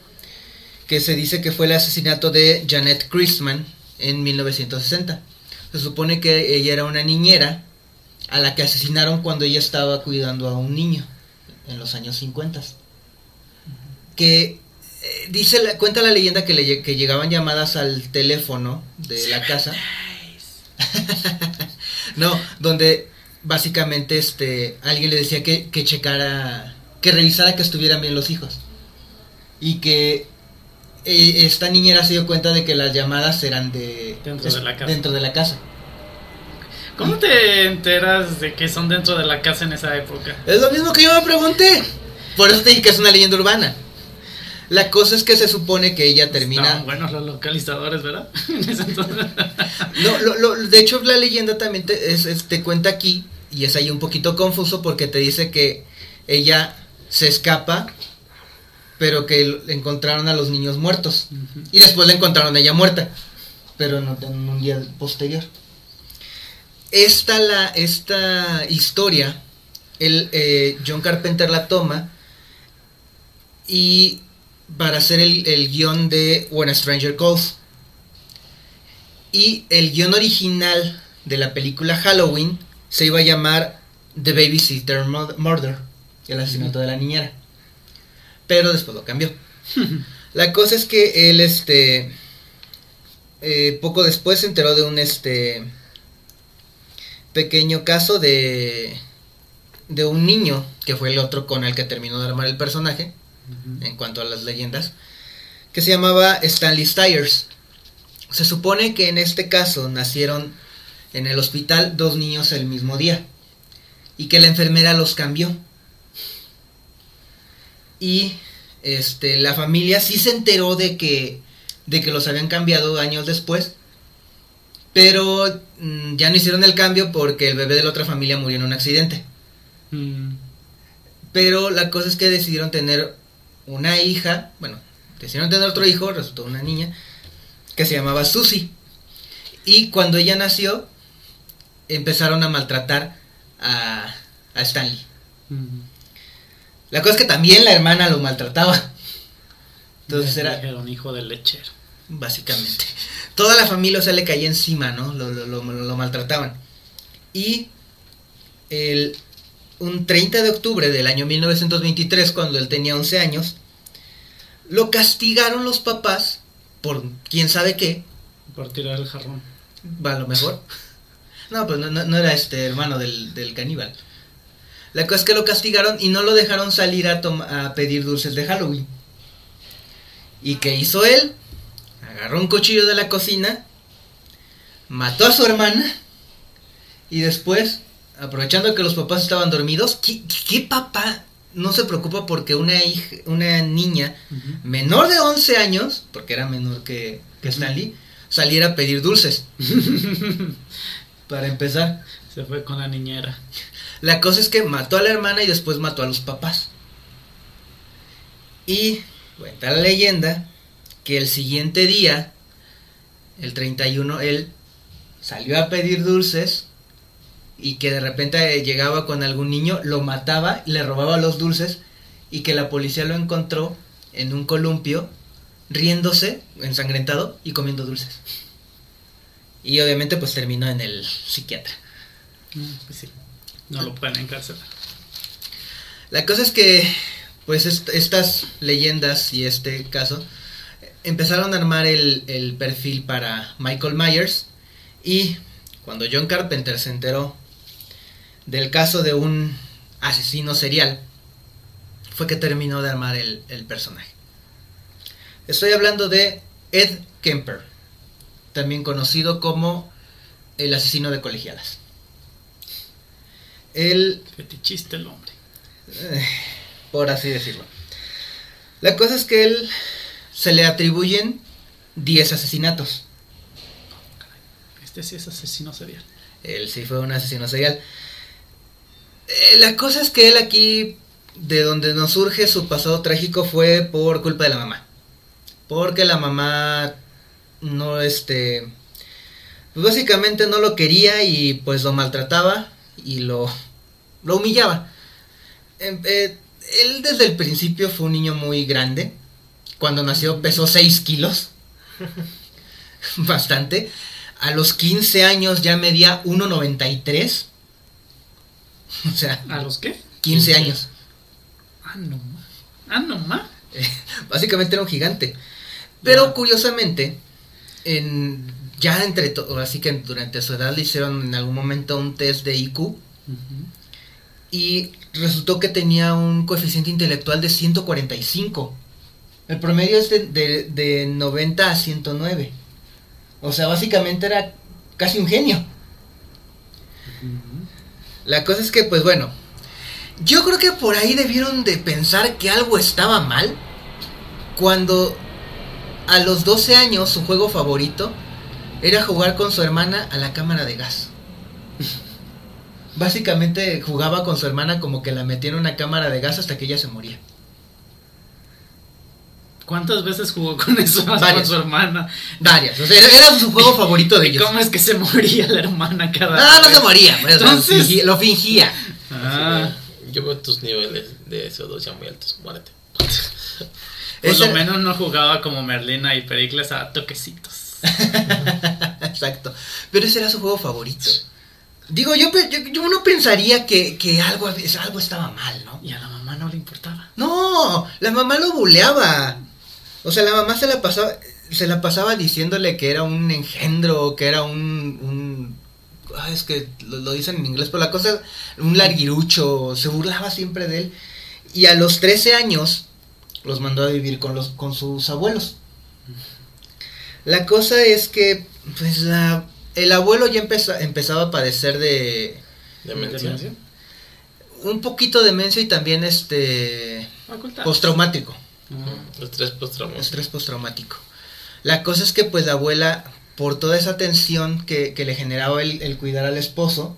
que se dice que fue el asesinato de Janet Christman en 1960. Se supone que ella era una niñera a la que asesinaron cuando ella estaba cuidando a un niño en los años 50. Que eh, dice la, cuenta la leyenda que, le, que llegaban llamadas al teléfono de la casa. <laughs> no, donde básicamente este alguien le decía que, que checara, que revisara que estuvieran bien los hijos. Y que eh, esta niñera se dio cuenta de que las llamadas eran de Dentro de la casa. dentro de la casa. ¿Cómo te enteras de que son dentro de la casa en esa época? Es lo mismo que yo me pregunté. Por eso te dije que es una leyenda urbana. La cosa es que se supone que ella termina. Estaban buenos los localizadores, ¿verdad? <laughs> No, lo- lo- de hecho la leyenda también te, es- es- te cuenta aquí y es ahí un poquito confuso porque te dice que ella se escapa, pero que encontraron a los niños muertos y después la encontraron a ella muerta, pero en, en un día posterior. Esta la esta historia el, eh, John Carpenter la toma y para hacer el, el guion de When a Stranger Calls. Y el guion original de la película Halloween se iba a llamar The Babysitter Mur- Murder, el asesinato de la niñera. Pero después lo cambió. <laughs> La cosa es que él, este, eh, poco después se enteró de un, este, pequeño caso de, de un niño, que fue el otro con el que terminó de armar el personaje, en cuanto a las leyendas, que se llamaba Stanley Stiers. Se supone que en este caso nacieron en el hospital dos niños el mismo día y que la enfermera los cambió. Y este la familia sí se enteró de que de que los habían cambiado años después, pero mm, ya no hicieron el cambio porque el bebé de la otra familia murió en un accidente. Mm. Pero la cosa es que decidieron tener una hija, bueno, decidieron tener otro hijo, resultó una niña, que se llamaba Susie. Y cuando ella nació, empezaron a maltratar a, a Stanley. La cosa es que también la hermana lo maltrataba. Entonces era, Era un hijo de lechero. básicamente. Toda la familia, o sea, le caía encima, ¿no? Lo, lo- lo- lo maltrataban. Y el, un 30 de octubre del año 1923, cuando él tenía 11 años, lo castigaron los papás por quién sabe qué, Por tirar el jarrón. va a lo mejor. No, pues no, no- no era este hermano del, del caníbal. La cosa es que lo castigaron y no lo dejaron salir a, a pedir dulces de Halloween. ¿Y qué hizo él? Agarró un cuchillo de la cocina, mató a su hermana y después, aprovechando que los papás estaban dormidos, ¿qué, qué papá no se preocupa porque una, hija, una niña menor de 11 años, porque era menor que, que Stanley, saliera a pedir dulces? <laughs> Para empezar. Se fue con la niñera. La cosa es que mató a la hermana y después mató a los papás. Y cuenta la leyenda que el siguiente día, el 31, él salió a pedir dulces y que de repente llegaba con algún niño, lo mataba, le robaba los dulces y que la policía lo encontró en un columpio riéndose, ensangrentado y comiendo dulces. Y obviamente pues terminó en el psiquiatra. Mm, Pues sí. No lo pueden encarcelar. La cosa es que, pues, est- estas leyendas y este caso empezaron a armar el, el perfil para Michael Myers. Y cuando John Carpenter se enteró del caso de un asesino serial, fue que terminó de armar el, el personaje. Estoy hablando de Ed Kemper, también conocido como el asesino de colegialas. Él Fetichista el hombre. eh, por así decirlo. La cosa es que él se le atribuyen 10 asesinatos. Este sí es asesino serial. Él sí fue un asesino serial. Eh, la cosa es que él aquí, de donde nos surge su pasado trágico, fue por culpa de la mamá. Porque la mamá no, este, pues básicamente no lo quería y pues lo maltrataba y lo, lo humillaba. Em, eh, él desde el principio fue un niño muy grande. Cuando nació pesó 6 kilos. <laughs> Bastante. A los 15 años ya medía 1,93. <laughs> O sea, ¿A los qué? 15 años. Ah, no ma. Ah, no ma. Eh, <laughs> Básicamente era un gigante. Pero curiosamente, en, ya entre todo, así que durante su edad le hicieron en algún momento un test de IQ y resultó que tenía un coeficiente intelectual de 145. El promedio es de, de, de 90 a 109. O sea, básicamente era casi un genio. Ujú. La cosa es que, pues bueno, yo creo que por ahí debieron de pensar que algo estaba mal cuando a los 12 años su juego favorito era jugar con su hermana a la cámara de gas. <laughs> Básicamente jugaba con su hermana como que la metía en una cámara de gas hasta que ella se moría. ¿Cuántas veces jugó con eso con Varias. su hermana? Varias, o sea, era, su juego favorito de ¿Y ellos. cómo es que se moría la hermana cada No, no vez? se moría, pues, o sea, Entonces- lo fingía. Ah, Yo veo tus niveles de CO2 ya muy altos. Muérete. Por lo menos no jugaba como Merlina y Pericles a toquecitos. <laughs> Exacto. Pero ese era su juego favorito. Digo, yo, yo, yo uno pensaría que, que algo, algo estaba mal, ¿no? Y a la mamá no le importaba. No, la mamá lo buleaba. O sea, la mamá se la pasaba, se la pasaba diciéndole que era un engendro, que era un, un ah, es que lo, lo dicen en inglés, pero la cosa es un larguirucho, se burlaba siempre de él. Y a los 13 años los mandó a vivir con los con sus abuelos. La cosa es que pues la, el abuelo ya empeza- empezaba a padecer de Demencia. ¿Demencia? un poquito de demencia y también este postraumático. Estrés postraumático. Estrés postraumático. La cosa es que pues la abuela, por toda esa tensión que, que le generaba el, el cuidar al esposo,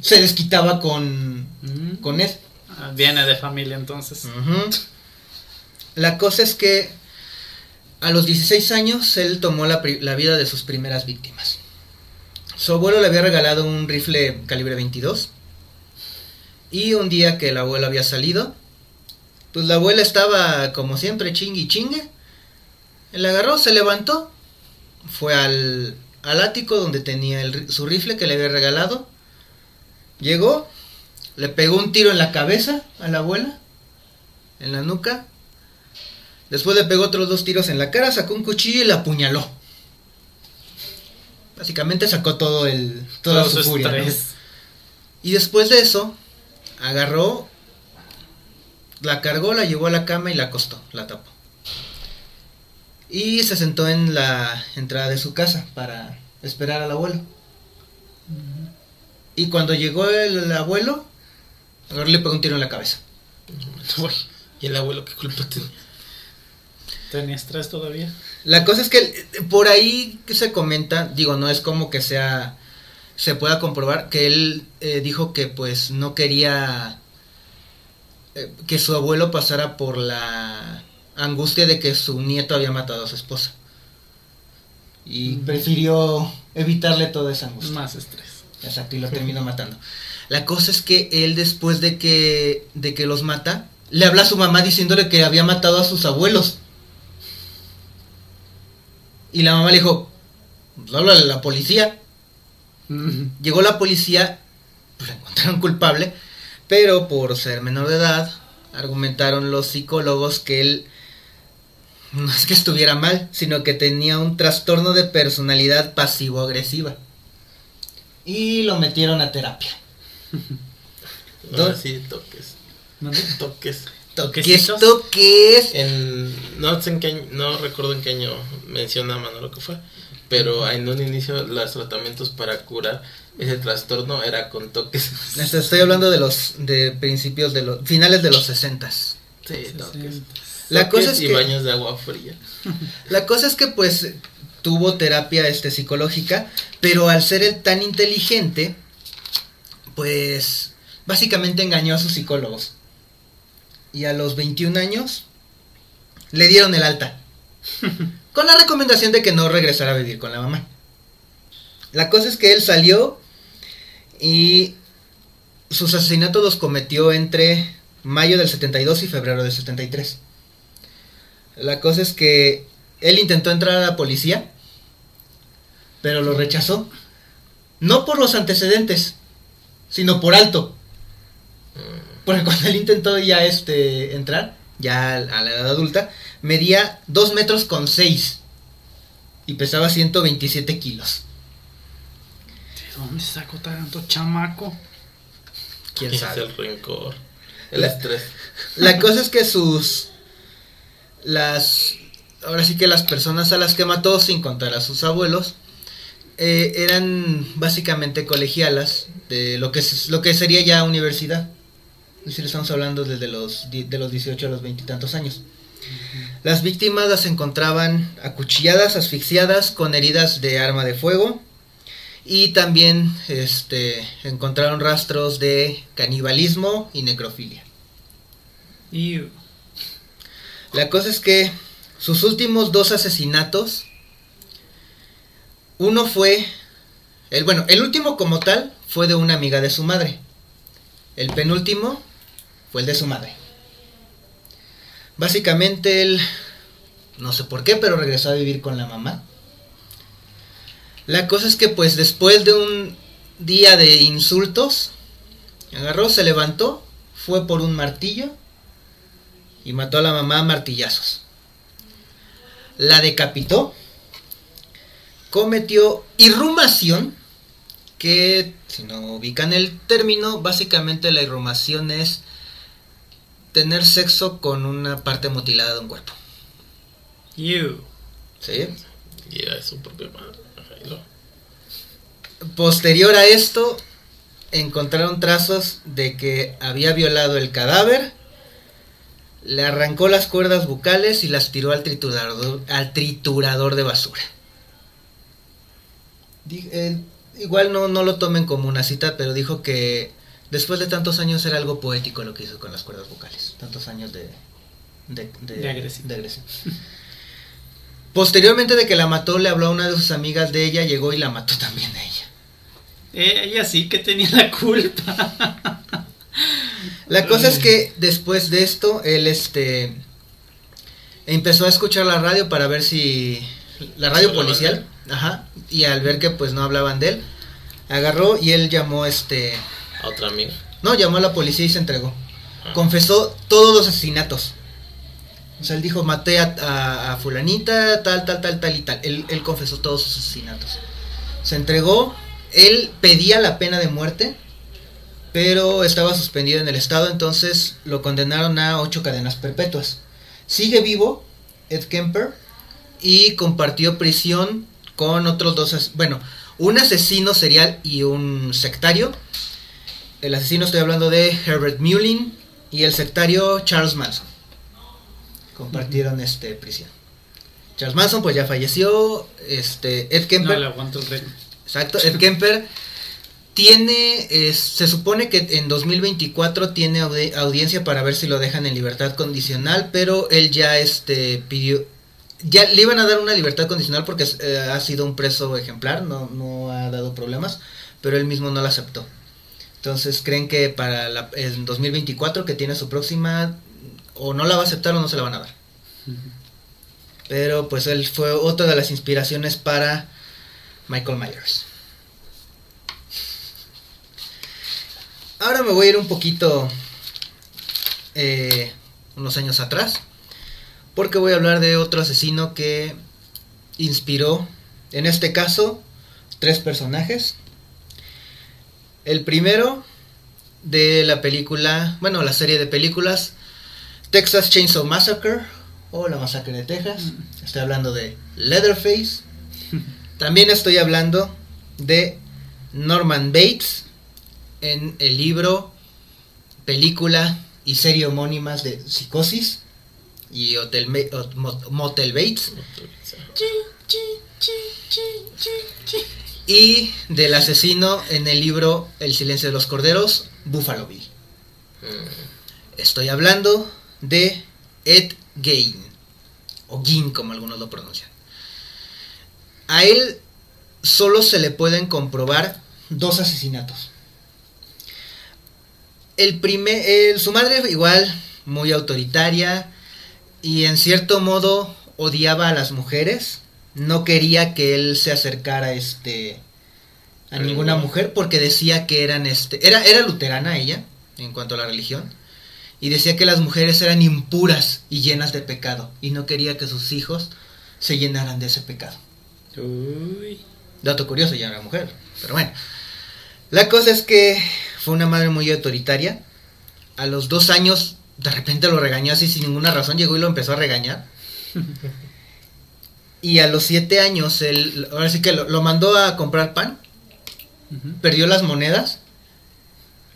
se desquitaba con, con él. Ah, Viene de familia entonces. La cosa es que a los 16 años él tomó la, la vida de sus primeras víctimas. Su abuelo le había regalado un rifle calibre 22 y un día que el abuelo había salido, pues la abuela estaba como siempre chingue y chingue. Él agarró, se levantó, fue al, al ático donde tenía el su rifle que le había regalado, llegó, le pegó un tiro en la cabeza a la abuela, en la nuca. Después le pegó otros dos tiros en la cara, sacó un cuchillo y la apuñaló. Básicamente sacó todo el toda Todo su furia. Y después de eso, agarró, la cargó, la llevó a la cama y la acostó, la tapó. Y se sentó en la entrada de su casa para esperar al abuelo. Y cuando llegó el abuelo, le pegó un tiro en la cabeza. Uy, ¿Y el abuelo qué culpa tenía? ¿Tenía estrés todavía? La cosa es que eh, por ahí que se comenta, digo, no es como que sea, se pueda comprobar, que él eh, dijo que pues no quería eh, que su abuelo pasara por la angustia de que su nieto había matado a su esposa. Y Mm. prefirió evitarle toda esa angustia. Más estrés. Exacto, y lo terminó matando. La cosa es que él después de que, de que los mata, le habla a su mamá diciéndole que había matado a sus abuelos. Y la mamá le dijo, pues háblale a la policía. Ujú. Llegó la policía, pues la encontraron culpable, pero por ser menor de edad, argumentaron los psicólogos que él no es que estuviera mal, sino que tenía un trastorno de personalidad pasivo-agresiva. Y lo metieron a terapia. No, ¿Dó- así toques. Toques. ¿Qué ¿Toquecitos? esto qué es? En, no sé en qué año- no recuerdo en qué año menciona Manolo que fue, pero en un inicio los tratamientos para curar ese trastorno era con toques. Estoy hablando de los de principios de los finales de los 60 Sí, toques. La Toques cosa es y que- baños de agua fría. <laughs> La cosa es que pues tuvo terapia este psicológica, pero al ser él tan inteligente, pues básicamente engañó a sus psicólogos. Y a los 21 años le dieron el alta. <laughs> con la recomendación de que no regresara a vivir con la mamá. La cosa es que él salió y sus asesinatos los cometió entre mayo del 72 y febrero del 73. La cosa es que él intentó entrar a la policía, pero lo rechazó. No por los antecedentes, sino por alto. Porque cuando él intentó ya este entrar, ya a la edad adulta, medía 2 metros con 6 y pesaba 127 kilos. ¿De dónde sacó tanto chamaco? ¿Quién <laughs> Es sabe? el rencor. El La- estrés. La <laughs> cosa es que sus. Las. Ahora sí que las personas a las que mató, sin contar a sus abuelos, eh, eran básicamente colegialas de lo que, es- lo que sería ya universidad. Es decir, estamos hablando desde los, de los 18 a los veintitantos años. Las víctimas las encontraban acuchilladas, asfixiadas, con heridas de arma de fuego. Y también este, encontraron rastros de canibalismo y necrofilia. Y La cosa es que sus últimos dos asesinatos, uno fue, el bueno, el último como tal fue de una amiga de su madre. El penúltimo fue el de su madre. Básicamente él, no sé por qué, pero regresó a vivir con la mamá. La cosa es que pues después de un día de insultos, agarró, se levantó, fue por un martillo y mató a la mamá a martillazos. La decapitó, cometió irrumación, que si no ubican el término, básicamente la irrumación es tener sexo con una parte mutilada de un cuerpo. You. ¿Sí? Y era de su propia madre. Posterior a esto, encontraron trazos de que había violado el cadáver, le arrancó las cuerdas bucales y las tiró al triturador, al triturador de basura. Eh, igual no, no lo tomen como una cita, pero dijo que después de tantos años era algo poético lo que hizo con las cuerdas bucales. Tantos años de, de, De agresión. de agresión. Posteriormente de que la mató, le habló a una de sus amigas de ella, llegó y la mató también a ella. Eh, ella sí que tenía la culpa. La cosa es que después de esto, él este empezó a escuchar la radio para ver si la radio policial, ajá, y al ver que pues no hablaban de él, agarró y él llamó este, A otra amiga. no, llamó a la policía y se entregó. Ah. Confesó todos los asesinatos. O sea, él dijo, maté a, a- a fulanita, tal, tal, tal, tal y tal. Él, él confesó todos sus asesinatos. Se entregó, él pedía la pena de muerte, pero estaba suspendido en el estado, entonces lo condenaron a ocho cadenas perpetuas. Sigue vivo Ed Kemper y compartió prisión con otros dos, bueno, un asesino serial y un sectario. El asesino estoy hablando de Herbert Mullin y el sectario Charles Manson. Compartieron este prisión. Charles Manson pues ya falleció, este Ed No Kemper le aguanto el. Exacto, Ed Kemper tiene, es- se supone que en 2024 tiene audi- audiencia para ver si lo dejan en libertad condicional, pero él ya este pidió, ya le iban a dar una libertad condicional porque eh, ha sido un preso ejemplar, no, no ha dado problemas, pero él mismo no la aceptó. Entonces creen que para en 2024 que tiene su próxima, o no la va a aceptar o no se la van a dar. Pero pues él fue otra de las inspiraciones para Michael Myers. Ahora me voy a ir un poquito eh, unos años atrás. Porque voy a hablar de otro asesino que inspiró, en este caso, tres personajes. El primero de la película, bueno, la serie de películas Texas Chainsaw Massacre o La Masacre de Texas. Estoy hablando de Leatherface. <laughs> También estoy hablando de Norman Bates en el libro, película y serie homónimas de Psicosis y Hotel Motel Bates y del asesino en el libro El silencio de los corderos, Buffalo Bill. Mm, Estoy hablando de Ed Gein, o Gein como algunos lo pronuncian. A él solo se le pueden comprobar dos asesinatos. El primer, su madre igual, muy autoritaria y en cierto modo odiaba a las mujeres. No quería que él se acercara este a ninguna. mujer porque decía que eran este era era luterana ella en cuanto a la religión y decía que las mujeres eran impuras y llenas de pecado y no quería que sus hijos se llenaran de ese pecado. Uy. Dato curioso, ya era mujer. Pero bueno. La cosa es que fue una madre muy autoritaria. A los dos años, de repente lo regañó así sin ninguna razón. Llegó y lo empezó a regañar. <laughs> Y a los siete años, él, ahora sí que lo, lo mandó a comprar pan. Perdió las monedas.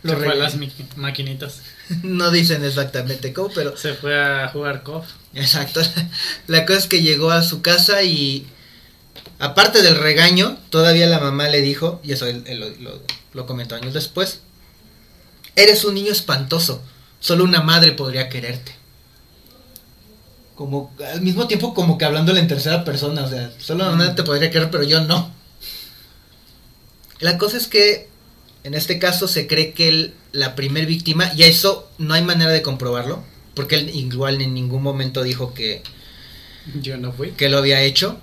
Lo Se fue a las maquinitas. <laughs> No dicen exactamente cómo, pero Se fue a jugar KOF. Exacto. <laughs> La cosa es que llegó a su casa y aparte del regaño, todavía la mamá le dijo, y eso él, él lo, lo- lo comentó años después, eres un niño espantoso, solo una madre podría quererte. Como al mismo tiempo como que hablándole en tercera persona, o sea, solo una madre te podría querer, pero yo no. La cosa es que En este caso se cree que él, la primer víctima, y eso no hay manera de comprobarlo, porque él igual en ningún momento dijo que, Yo no fui. que lo había hecho,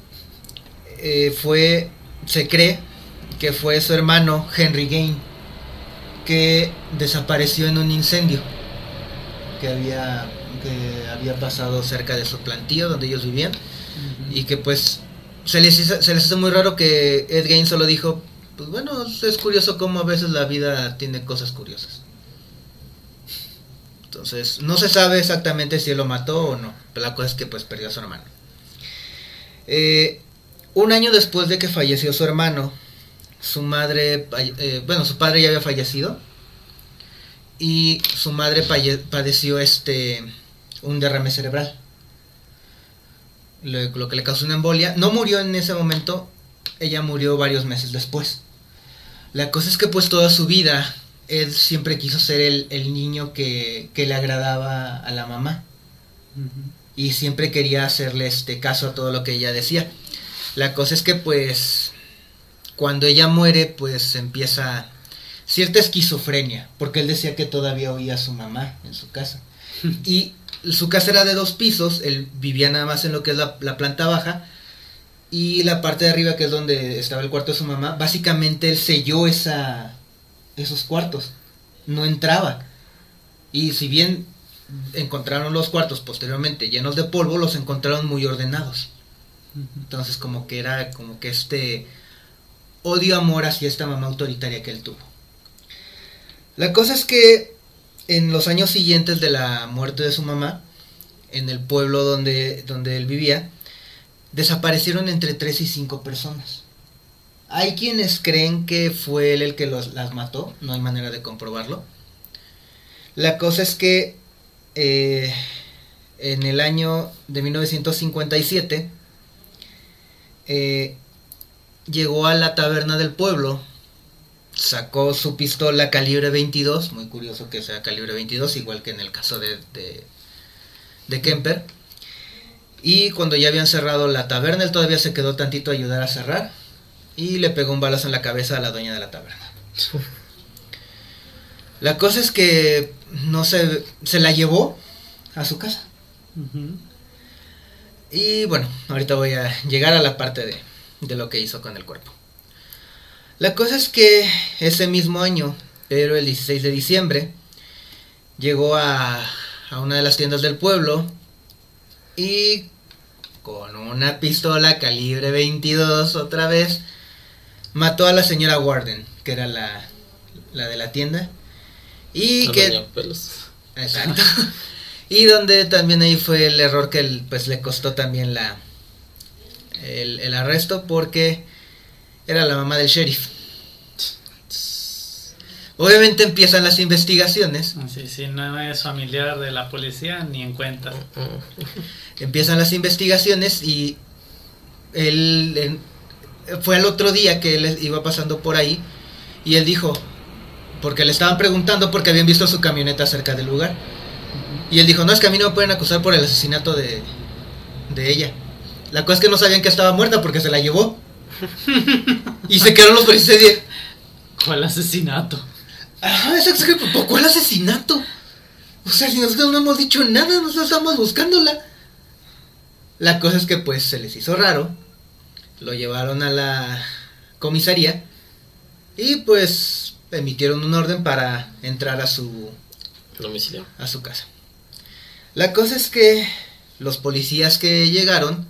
eh, fue, se cree que fue su hermano Henry Gain, que desapareció en un incendio que había, que había pasado cerca de su plantío donde ellos vivían, y que pues se les, hizo, se les hizo muy raro que Ed Gain solo dijo, pues bueno, es curioso cómo a veces la vida tiene cosas curiosas. Entonces, no se sabe exactamente si él lo mató o no, pero la cosa es que pues perdió a su hermano. Eh, un año después de que falleció su hermano, su madre, eh, bueno, su padre ya había fallecido y su madre padeció este un derrame cerebral lo, lo que le causó una embolia. No murió en ese momento, ella murió varios meses después. La cosa es que pues toda su vida él siempre quiso ser el, el niño que, que le agradaba a la mamá y siempre quería hacerle este caso a todo lo que ella decía. La cosa es que pues cuando ella muere pues empieza cierta esquizofrenia, porque él decía que todavía oía a su mamá en su casa. <laughs> Y su casa era de dos pisos, él vivía nada más en lo que es la, la planta baja y la parte de arriba que es donde estaba el cuarto de su mamá, básicamente él selló esa, esos cuartos, no entraba. Y si bien encontraron los cuartos posteriormente llenos de polvo, los encontraron muy ordenados. Entonces como que era como que este odio amor hacia esta mamá autoritaria que él tuvo. La cosa es que en los años siguientes de la muerte de su mamá, en el pueblo donde, donde él vivía, desaparecieron entre 3 y 5 personas. Hay quienes creen que fue él el que los, las mató, no hay manera de comprobarlo. La cosa es que eh, en el año de 1957 eh, llegó a la taberna del pueblo, sacó su pistola calibre 22, muy curioso que sea calibre 22, igual que en el caso de, de, de Kemper. Y cuando ya habían cerrado la taberna, él todavía se quedó tantito a ayudar a cerrar y le pegó un balazo en la cabeza a la dueña de la taberna. La cosa es que no se, se la llevó a su casa. Y bueno, ahorita voy a llegar a la parte de, de lo que hizo con el cuerpo. La cosa es que ese mismo año, pero el 16 de diciembre, llegó a, a una de las tiendas del pueblo y con una pistola calibre 22 otra vez, mató a la señora Warden, que era la, la de la tienda. Y No que... tenía pelos. Exacto. <laughs> Y donde también ahí fue el error que el- pues le costó también la el, el arresto porque era la mamá del sheriff. Obviamente empiezan las investigaciones, Así, si no es familiar de la policía, ni en cuenta. Mm. empiezan las investigaciones y él fue al otro día que él iba pasando por ahí y él dijo, porque le estaban preguntando porque habían visto su camioneta cerca del lugar. Y él dijo, no, es que a mí no me pueden acusar por el asesinato de, de ella. La cosa es que no sabían que estaba muerta porque se la llevó. <laughs> y se quedaron los policías. ¿Cuál asesinato? Ajá, que ¿por cuál asesinato? O sea, si nosotros no hemos dicho nada, nosotros estamos buscándola. La cosa es que pues se les hizo raro. Lo llevaron a la comisaría. Y pues emitieron un orden para entrar a su Domicilio. a su casa. La cosa es que los policías que llegaron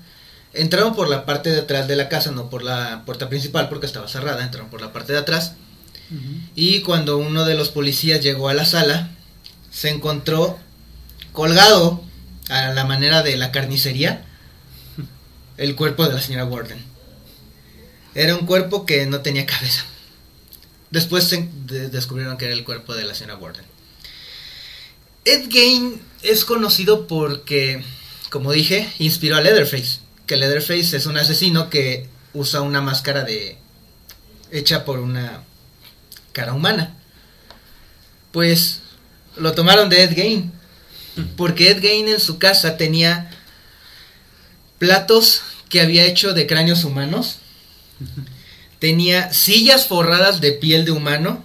entraron por la parte de atrás de la casa, no por la puerta principal porque estaba cerrada, entraron por la parte de atrás. Y cuando uno de los policías llegó a la sala, se encontró colgado a la manera de la carnicería el cuerpo de la señora Warden. Era un cuerpo que no tenía cabeza. Después descubrieron que era el cuerpo de la señora Warden. Ed Gein es conocido porque, como dije, inspiró a Leatherface. Que Leatherface es un asesino que usa una máscara de hecha por una cara humana. Pues lo tomaron de Ed Gein. Porque Ed Gein en su casa tenía platos que había hecho de cráneos humanos. Tenía sillas forradas de piel de humano.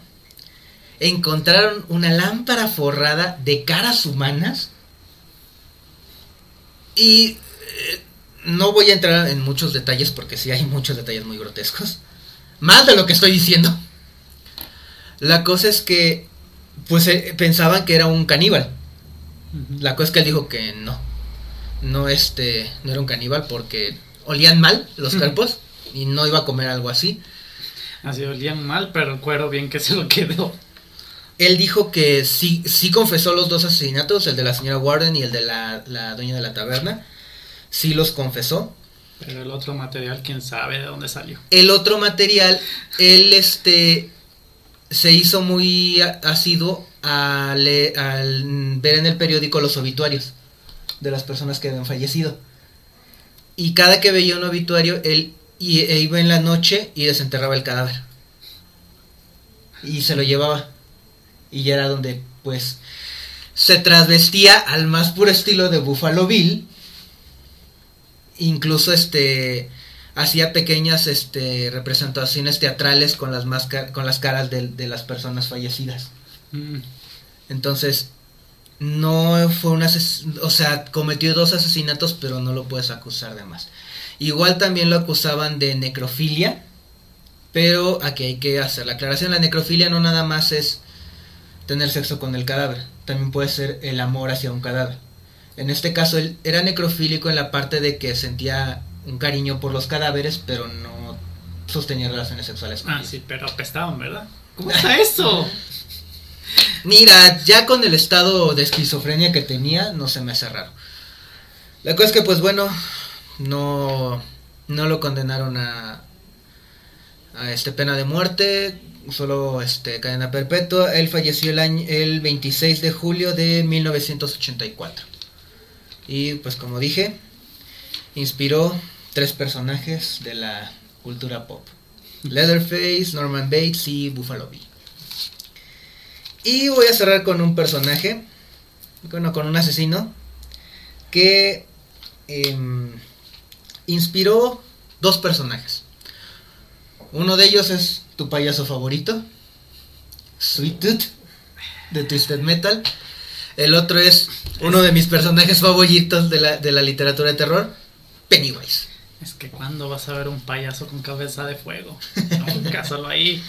encontraron una lámpara forrada de caras humanas y eh, no voy a entrar en muchos detalles porque sí hay muchos detalles muy grotescos. Más de lo que estoy diciendo. La cosa es que pues eh, pensaban que era un caníbal. La cosa es que él dijo que no. No este, no era un caníbal porque olían mal los cuerpos y no iba a comer algo así. Así olían mal, pero el cuero bien que se lo quedó. Él dijo que sí, sí confesó los dos asesinatos, el de la señora Warden y el de la, la dueña de la taberna. Sí los confesó. Pero el otro material, quién sabe de dónde salió. El otro material, él este se hizo muy asiduo a le- al ver en el periódico los obituarios de las personas que habían fallecido. Y cada que veía un obituario, él e iba en la noche y desenterraba el cadáver. Y se lo llevaba. Y ya era donde, pues, se trasvestía al más puro estilo de Buffalo Bill. Incluso este hacía pequeñas este, representaciones teatrales con las, con las caras de, de las personas fallecidas. Mm, Entonces, no fue un ases- o sea, cometió dos asesinatos, pero no lo puedes acusar de más. Igual también lo acusaban de necrofilia, pero aquí hay que hacer la aclaración, la necrofilia no nada más es tener sexo con el cadáver, también puede ser el amor hacia un cadáver. En este caso él era necrofílico en la parte de que sentía un cariño por los cadáveres, pero no sostenía relaciones sexuales con Ah, ellos. sí, pero apestaban, ¿verdad? ¿Cómo está <laughs> eso? Mira, ya con el estado de esquizofrenia que tenía, no se me hace raro. La cosa es que, pues bueno, no, no lo condenaron a, a este pena de muerte, solo este cadena perpetua. Él falleció el año, el 26 de julio de 1984. Y pues como dije, inspiró tres personajes de la cultura pop. Leatherface, Norman Bates y Buffalo Bill. Y voy a cerrar con un personaje, bueno, con un asesino, que em, inspiró dos personajes. Uno de ellos es tu payaso favorito, Sweet Tooth, de Twisted Metal. El otro es uno de mis personajes favoritos de la, de la literatura de terror, Pennywise. Es que cuando vas a ver un payaso con cabeza de fuego. <laughs> Nunca, solo ahí.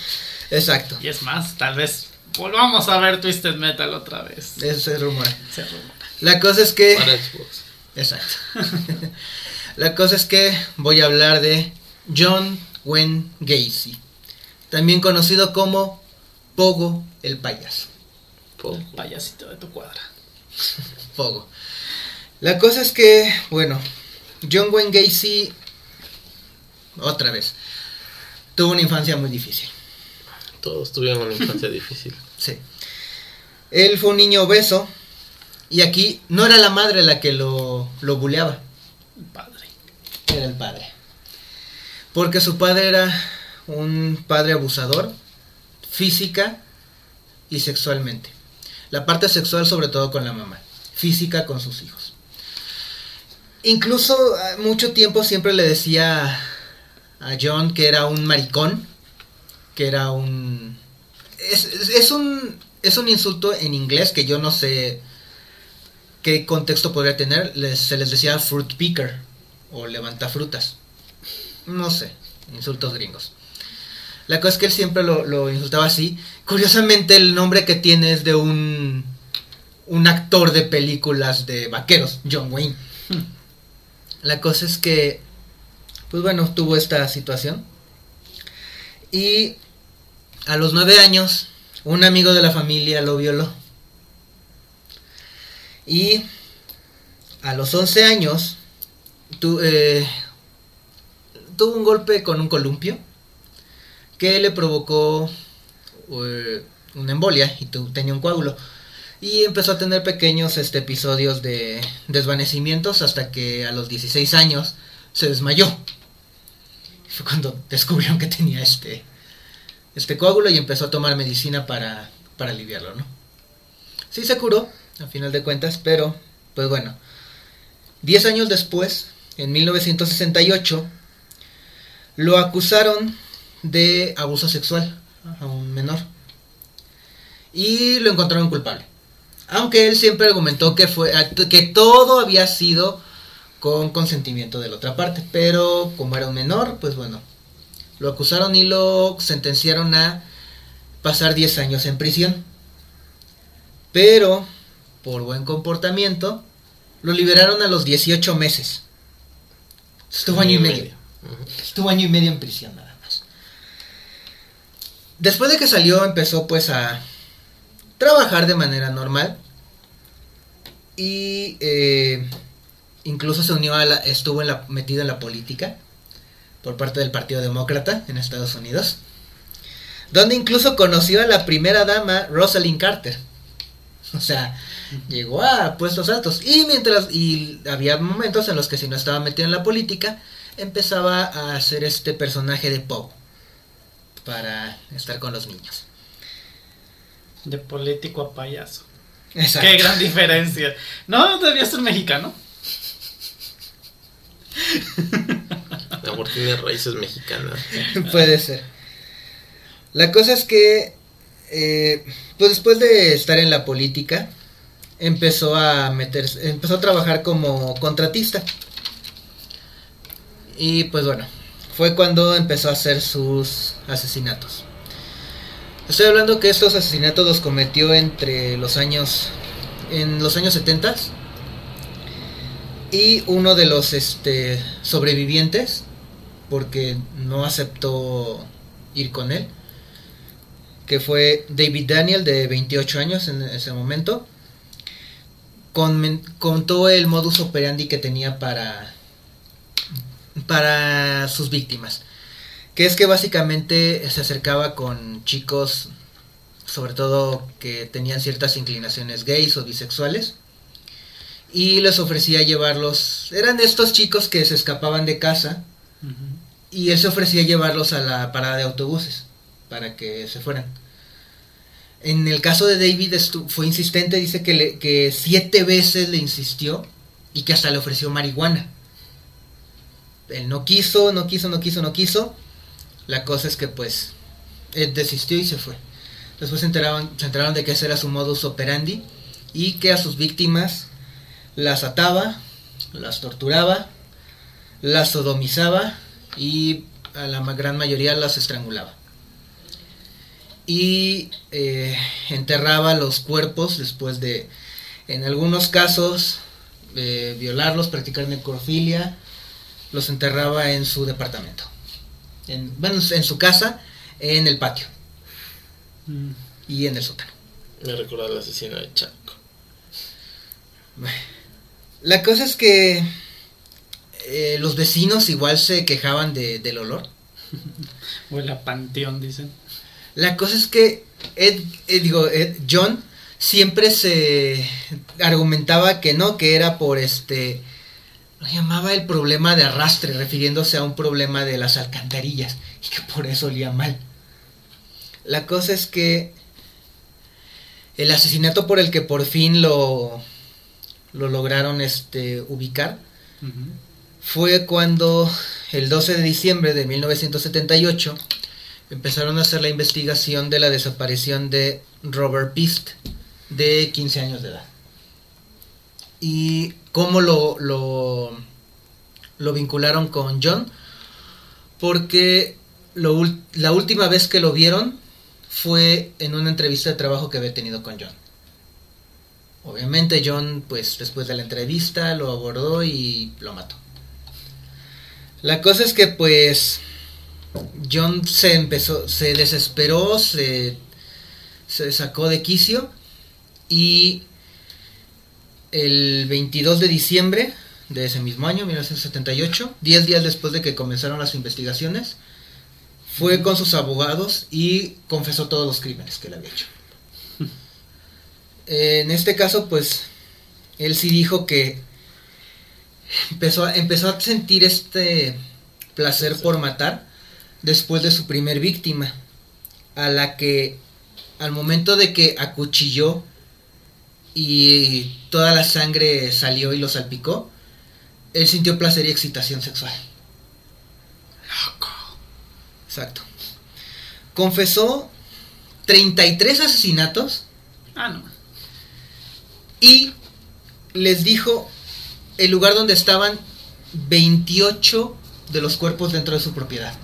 Exacto, Y es más, tal vez volvamos a ver Twisted Metal otra vez. ese es el rumor. Se rumora. La cosa es que... Para Xbox. Exacto. <laughs> La cosa es que voy a hablar de John Wayne Gacy, también conocido como Pogo el payaso. Po- El payasito de tu cuadra. <laughs> Pogo. La cosa es que, bueno, John Wayne Gacy, otra vez, tuvo una infancia muy difícil. Todos tuvieron una infancia difícil. Sí. Él fue un niño obeso y aquí no era la madre la que lo, lo buleaba. El padre. era el padre. Porque su padre era un padre abusador, física y sexualmente. La parte sexual sobre todo con la mamá, física con sus hijos. Incluso ah, mucho tiempo siempre le decía a John que era un maricón, que era un... Es, un... Es un insulto en inglés que yo no sé qué contexto podría tener. Se les decía fruit picker o levanta frutas. No sé, insultos gringos. La cosa es que él siempre lo, lo insultaba así. Curiosamente el nombre que tiene es de un, un actor de películas de vaqueros, John Wayne. Hmm. La cosa es que, pues bueno, tuvo esta situación. Y a los nueve años, un amigo de la familia lo violó. Y a los 11 años, tu- eh, tuvo un golpe con un columpio que le provocó eh, una embolia y tu- tenía un coágulo. Y empezó a tener pequeños este, episodios de desvanecimientos hasta que a los 16 años se desmayó. Fue cuando descubrieron que tenía este, este coágulo y empezó a tomar medicina para, para aliviarlo, ¿no? Sí se curó, a final de cuentas, pero, pues bueno, 10 años después, en 1968, lo acusaron de abuso sexual a un menor. y lo encontraron culpable. Aunque él siempre argumentó que fue que todo había sido con consentimiento de la otra parte, pero como era un menor, pues bueno, lo acusaron y lo sentenciaron a pasar 10 años en prisión. Pero por buen comportamiento lo liberaron a los 18 meses. Estuvo año y medio. Estuvo año y medio en prisión nada más. Después de que salió empezó pues a trabajar de manera normal. Y eh, incluso se unió a la, estuvo metido en la política por parte del Partido Demócrata en Estados Unidos. Donde incluso conoció a la primera dama Rosalind Carter. O sea, llegó a puestos altos. Y mientras, y había momentos en los que si no estaba metido en la política, empezaba a hacer este personaje de Poe. Para estar con los niños. De político a payaso. Exacto. Qué gran diferencia. No, debía ser mexicano. Mi amor tiene raíces mexicanas. <laughs> Puede ser. La cosa es que, eh, pues después de estar en la política, empezó a meterse, empezó a trabajar como contratista. Y pues bueno, fue cuando empezó a hacer sus asesinatos. Estoy hablando que estos asesinatos los cometió entre los años, en los años 70 y uno de los este, sobrevivientes, porque no aceptó ir con él, que fue David Daniel de 28 años en ese momento, con, contó el modus operandi que tenía para, para sus víctimas. Que es que básicamente se acercaba con chicos, sobre todo que tenían ciertas inclinaciones gays o bisexuales, y les ofrecía llevarlos. Eran estos chicos que se escapaban de casa y él se ofrecía llevarlos a la parada de autobuses para que se fueran. En el caso de David fue insistente, dice que, que siete veces le insistió y que hasta le ofreció marihuana. Él no quiso, no quiso, no quiso, no quiso. La cosa es que pues él desistió y se fue. Después se enteraron, se enteraron de que ese era su modus operandi y que a sus víctimas las ataba, las torturaba, las sodomizaba y a la gran mayoría las estrangulaba. Y eh, enterraba los cuerpos después de, en algunos casos, eh, violarlos, practicar necrofilia, los enterraba en su departamento. En, bueno, en su casa, en el patio. Mm. Y en el sótano. Me recuerda al asesino de Chaco. La cosa es que eh, los vecinos igual se quejaban de, del olor. <laughs> Huele a panteón, dicen. La cosa es que Ed, digo, John siempre se argumentaba que no, que era por este lo llamaba el problema de arrastre, refiriéndose a un problema de las alcantarillas y que por eso olía mal. La cosa es que el asesinato por el que por fin lo, lo lograron este, ubicar fue cuando el 12 de diciembre de 1978 empezaron a hacer la investigación de la desaparición de Robert Pist de 15 años de edad. Y cómo lo, lo, lo vincularon con John, porque lo, la última vez que lo vieron fue en una entrevista de trabajo que había tenido con John. Obviamente John, pues después de la entrevista, lo abordó y lo mató. La cosa es que pues John se empezó, se desesperó, se, se sacó de quicio y el 22 de diciembre de ese mismo año, 1978, 10 días después de que comenzaron las investigaciones, fue con sus abogados y confesó todos los crímenes que él había hecho. En este caso, pues, él sí dijo que empezó empezó a sentir este placer por matar después de su primer víctima, a la que al momento de que acuchilló y toda la sangre salió y lo salpicó, él sintió placer y excitación sexual. Loco. Exacto. Confesó 33 asesinatos Ah, no. Y les dijo el lugar donde estaban 28 de los cuerpos dentro de su propiedad.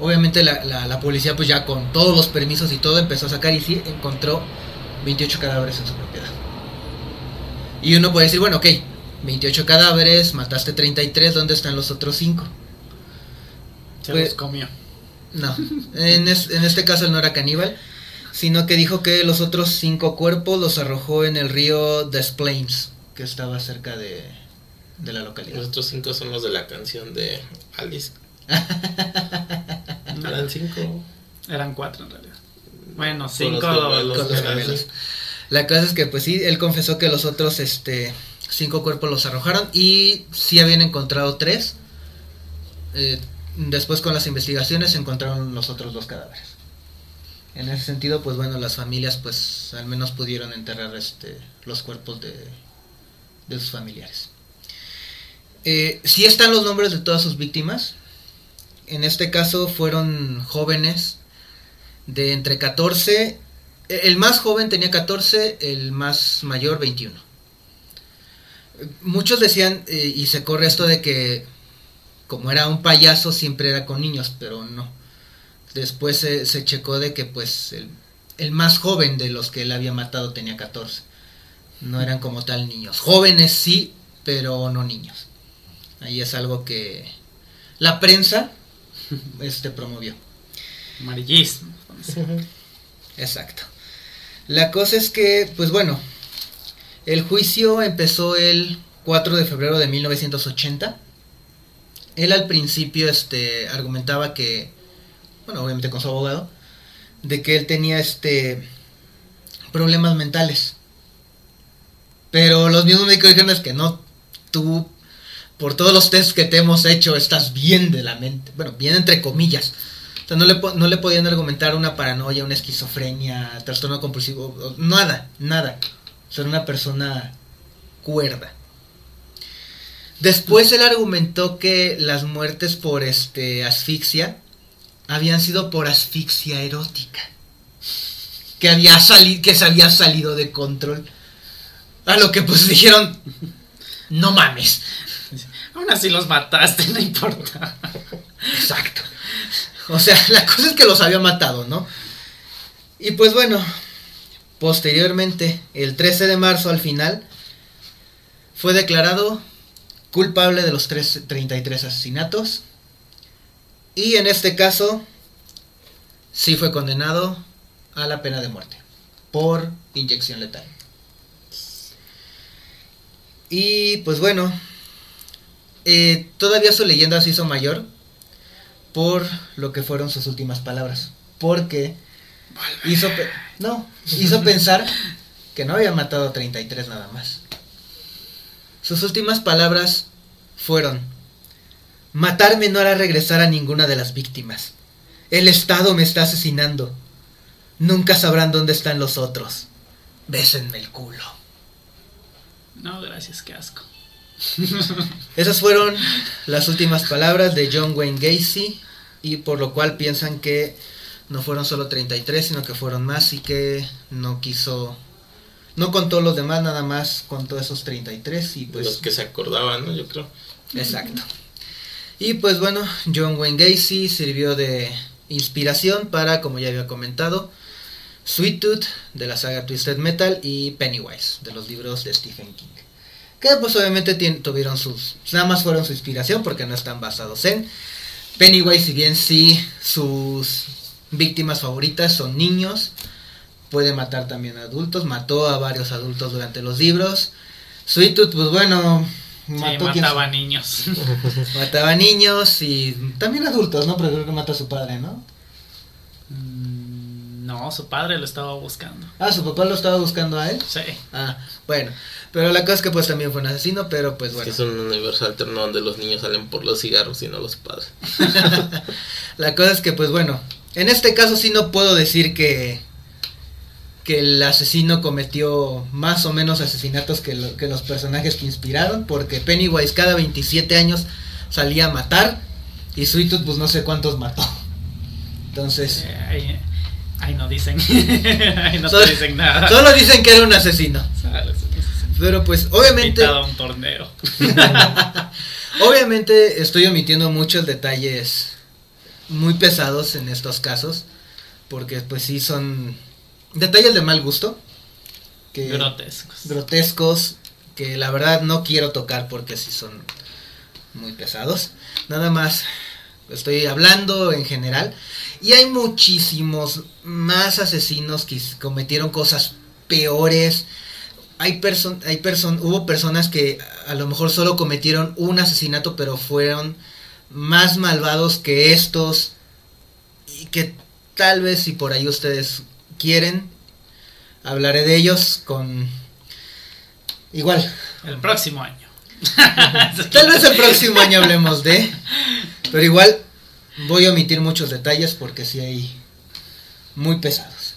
Obviamente la, la- la policía pues ya con todos los permisos y todo empezó a sacar y sí encontró 28 cadáveres en su propiedad. Y uno puede decir, bueno, ok, 28 cadáveres, mataste 33, ¿dónde están los otros 5? Se Pues- los comió. No, en, es- en este caso él no era caníbal, sino que dijo que los otros 5 cuerpos los arrojó en el río Des Plaines, que estaba cerca de, de la localidad. Los otros cinco son los de la canción de Alice. <laughs> Eran cinco. Eran cuatro en realidad. Bueno, cinco. los los gemelos. La cosa es que pues sí, él confesó que los otros este cinco cuerpos los arrojaron y sí habían encontrado tres. Eh, después con las investigaciones se encontraron los otros dos cadáveres. En ese sentido, pues bueno, las familias pues al menos pudieron enterrar este los cuerpos de, de sus familiares. Eh, sí están los nombres de todas sus víctimas. En este caso fueron jóvenes de entre 14 el más joven tenía 14, el más mayor 21. Muchos decían, eh, y se corre esto de que como era un payaso siempre era con niños, pero no. Después se, se checó de que pues el, el más joven de los que él había matado tenía 14. No eran como tal niños. Jóvenes sí, pero no niños. Ahí es algo que la prensa este, promovió. Amarillismo. Exacto. La cosa es que, pues bueno, el juicio empezó el 4 de febrero de 1980. Él al principio este, argumentaba que, bueno, obviamente con su abogado, de que él tenía este problemas mentales. Pero los mismos médicos dijeron es que no, tú, por todos los tests que te hemos hecho, estás bien de la mente. Bueno, bien entre comillas. O sea, no le, no le podían argumentar una paranoia, una esquizofrenia, trastorno compulsivo, nada, nada. O sea, era una persona cuerda. Después él argumentó que las muertes por este asfixia habían sido por asfixia erótica. Que había salido, que se había salido de control. A lo que pues dijeron, no mames. Aún así los mataste, no importa. Exacto. O sea, <laughs> la cosa es que los había matado, ¿no? Y pues bueno, posteriormente, el 13 de marzo al final, fue declarado culpable de los tres- 33 asesinatos. Y en este caso, sí fue condenado a la pena de muerte por inyección letal. Y pues bueno, eh, todavía su leyenda se hizo mayor por lo que fueron sus últimas palabras. Porque hizo, no, hizo pensar que no había matado a 33 nada más. Sus últimas palabras fueron, matarme no hará regresar a ninguna de las víctimas. El Estado me está asesinando. Nunca sabrán dónde están los otros. Bésenme el culo. No, gracias, qué asco. Esas fueron las últimas palabras de John Wayne Gacy y por lo cual piensan que no fueron solo 33, sino que fueron más y que no quiso, no contó los demás, nada más contó esos 33 y pues... los que se acordaban, ¿no? Yo creo. Exacto. Y pues bueno, John Wayne Gacy sirvió de inspiración para, como ya había comentado, Sweet Tooth de la saga Twisted Metal y Pennywise de los libros de Stephen King. Que pues obviamente tuvieron sus... Nada más fueron su inspiración porque no están basados en... Pennywise, si bien sí sus víctimas favoritas son niños, puede matar también a adultos, mató a varios adultos durante los libros. Sweet Tooth, pues bueno, Sí, mató quién mataba niños. <laughs> Mataba niños y también adultos, ¿no? Pero creo que mata a su padre, ¿no? Mm, no, su padre lo estaba buscando. Ah, su papá lo estaba buscando a él. Sí. Ah, bueno. Pero la cosa es que pues también fue un asesino, pero pues Es bueno. es un universo alterno donde los niños salen por los cigarros y no los padres. <laughs> La cosa es que pues bueno, en este caso sí no puedo decir que que el asesino cometió más o menos asesinatos que, lo- que los personajes que inspiraron, porque Pennywise cada 27 años salía a matar y Sweet Tooth pues no sé cuántos mató. Entonces, Eh, ahí- Ahí no dicen. <laughs> Ahí no Solo- te dicen nada. Solo dicen que era un asesino. Sale, sí, sí, sí. Pero pues obviamente, a un torneo. <laughs> obviamente estoy omitiendo muchos detalles muy pesados en estos casos. Porque pues sí son detalles de mal gusto. Que, Grotescos. grotescos que la verdad no quiero tocar porque sí son muy pesados. Nada más estoy hablando en general y hay muchísimos más asesinos que cometieron cosas peores. Hay person hay person hubo personas que a lo mejor solo cometieron un asesinato pero fueron más malvados que estos y que tal vez si por ahí ustedes quieren hablaré de ellos con igual El próximo año. <laughs> Tal vez el próximo año hablemos de. Pero igual voy a omitir muchos detalles porque sí hay muy pesados.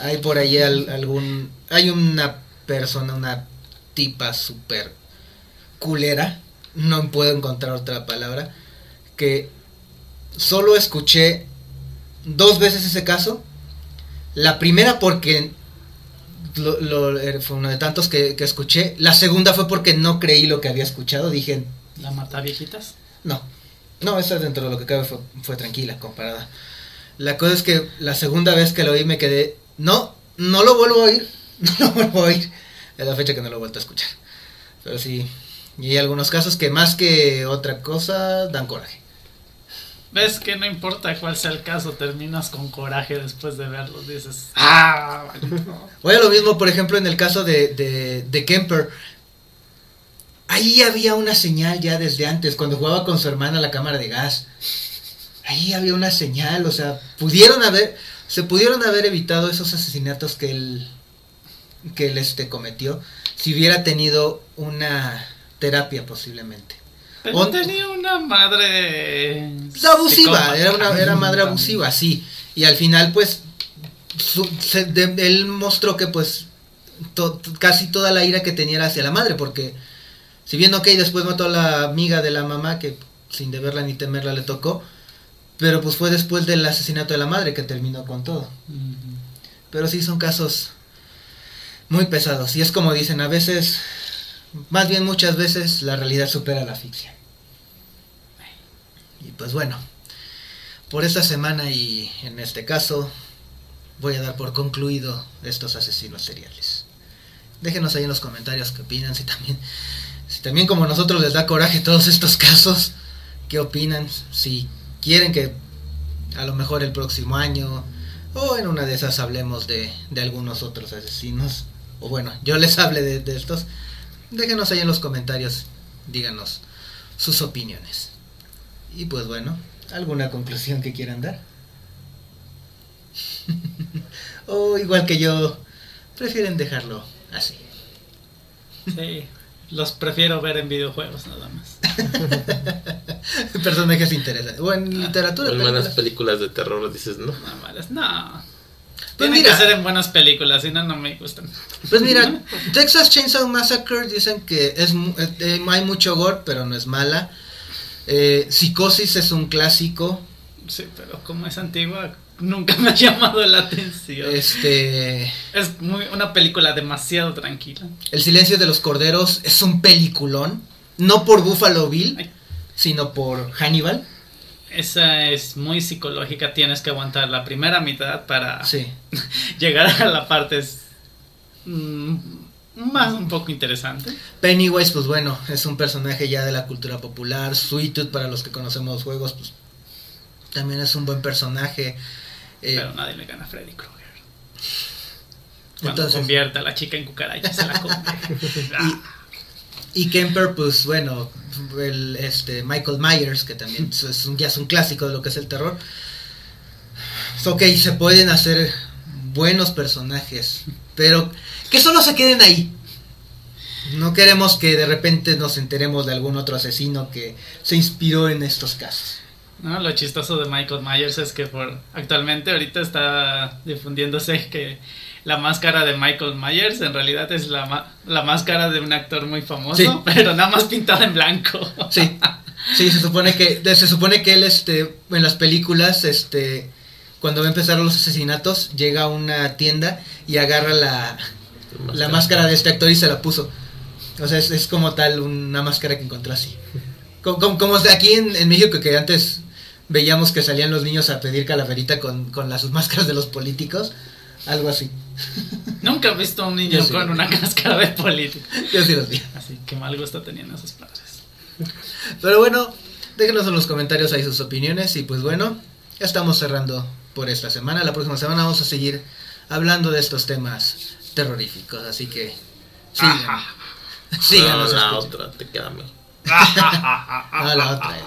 Hay por ahí al- algún. Hay una persona, una tipa súper culera. No puedo encontrar otra palabra. Que solo escuché dos veces ese caso. La primera porque lo- lo- eh, fue uno de tantos que, que escuché. La segunda fue porque no creí lo que había escuchado. Dije, ¿La mata viejitas? no. No, esa dentro de lo que cabe fue, fue tranquila comparada. La cosa es que la segunda vez que lo oí me quedé, no, no lo vuelvo a oír. <laughs> No lo vuelvo a oír. Es la fecha que no lo he vuelto a escuchar. Pero sí, y hay algunos casos que más que otra cosa dan coraje. ¿Ves que no importa cuál sea el caso, terminas con coraje después de verlo? Dices, ¡ah! maldito". <laughs> Oye, lo mismo, por ejemplo, en el caso de, de, de Kemper. Ahí había una señal ya desde antes, cuando jugaba con su hermana a la cámara de gas. Ahí había una señal, o sea, pudieron haber, se pudieron haber evitado esos asesinatos que él, que él este, cometió, si hubiera tenido una terapia posiblemente. Pero tenía una madre. Pues, abusiva, era una era madre abusiva, sí. Y al final, pues, su- se- de- él mostró que, pues, to- casi toda la ira que tenía era hacia la madre, porque, si bien, ok, después mató a la amiga de la mamá, que sin deberla ni temerla le tocó, pero pues fue después del asesinato de la madre que terminó con todo. Pero sí son casos muy pesados. Y es como dicen, a veces, más bien muchas veces, la realidad supera la ficción. Y pues bueno, por esta semana y en este caso, voy a dar por concluido estos asesinos seriales. Déjenos ahí en los comentarios qué opinan, si también, si también como nosotros les da coraje todos estos casos, qué opinan, si quieren que a lo mejor el próximo año o en una de esas hablemos de, de algunos otros asesinos. O bueno, yo les hable de, de estos. Déjenos ahí en los comentarios. Díganos sus opiniones. Y pues bueno, ¿alguna conclusión que quieran dar? <laughs> o igual que yo, prefieren dejarlo así. Sí, los prefiero ver en videojuegos nada más. Personajes interesantes. O en literatura. En buenas películas. películas de terror dices, ¿no? No, malas, no. Pues Tienen mira. que ser en buenas películas, si no, no me gustan. Pues mira, <laughs> Texas Chainsaw Massacre dicen que es eh, eh, hay mucho gore, pero no es mala. Eh, Psicosis es un clásico. Sí, pero como es antigua, nunca <laughs> me ha llamado la atención. Este, Es muy, una película demasiado tranquila. El silencio de los corderos es un peliculón, no por Buffalo Bill, Ay. sino por Hannibal. Esa es muy psicológica, tienes que aguantar la primera mitad para Sí. <laughs> llegar a la parte es, mm, más un poco interesante. Pennywise, pues bueno, es un personaje ya de la cultura popular. Sweet Tooth, para los que conocemos los juegos, pues también es un buen personaje. Eh, Pero nadie le gana a Freddy Krueger. Cuando Entonces- convierte a la chica en cucaracha, se la come. <laughs> Ah, Y Kemper, pues bueno, el, este, Michael Myers, que también es- un, ya es un clásico de lo que es el terror. Ok, se pueden hacer buenos personajes, pero que solo se queden ahí. No queremos que de repente nos enteremos de algún otro asesino que se inspiró en estos casos. No, lo chistoso de Michael Myers es que por actualmente ahorita está difundiéndose que la máscara de Michael Myers en realidad es la, ma- la máscara de un actor muy famoso, Sí. <laughs> pero nada más pintada en blanco. Sí, sí, se supone que, se supone que él, este, en las películas, este, cuando va a empezar los asesinatos, llega a una tienda y agarra la, la máscara de este actor y se la puso. O sea, es, es como tal una máscara que encontró así. Como, como, como aquí en, en México que antes veíamos que salían los niños a pedir calaverita con, con las máscaras de los políticos. Algo así. Nunca he visto a un niño sí. con una cáscara de político. Yo sí los vi. Así que mal gusto tenían esos padres. Pero bueno, déjenos en los comentarios ahí sus opiniones. Y pues bueno, ya estamos cerrando por esta semana. La próxima semana vamos a seguir hablando de estos temas terroríficos. Así que sigan. Ajá. <laughs> síganos no, la escuchando. otra, te mejor. Ah, <laughs> la otra.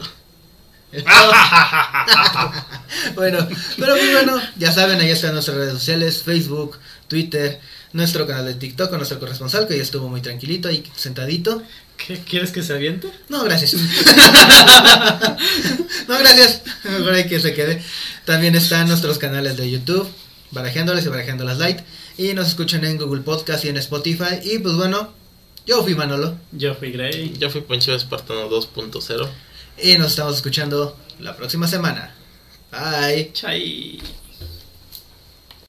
<laughs> bueno, pero muy bueno, ya saben, ahí están nuestras redes sociales, Facebook, Twitter, nuestro canal de TikTok con nuestro corresponsal que ya estuvo muy tranquilito ahí sentadito. ¿Qué, ¿Quieres que se aviente? No, gracias. <laughs> no, gracias. Mejor hay que se quede. También están nuestros canales de YouTube, Barajeándoles y Barajeándolas Light. Y nos escuchan en Google Podcast y en Spotify. Y pues bueno, yo fui Manolo. Yo fui Grey. Yo fui Poncho Espartano 2.0. Y nos estamos escuchando la próxima semana. Bye. Chai.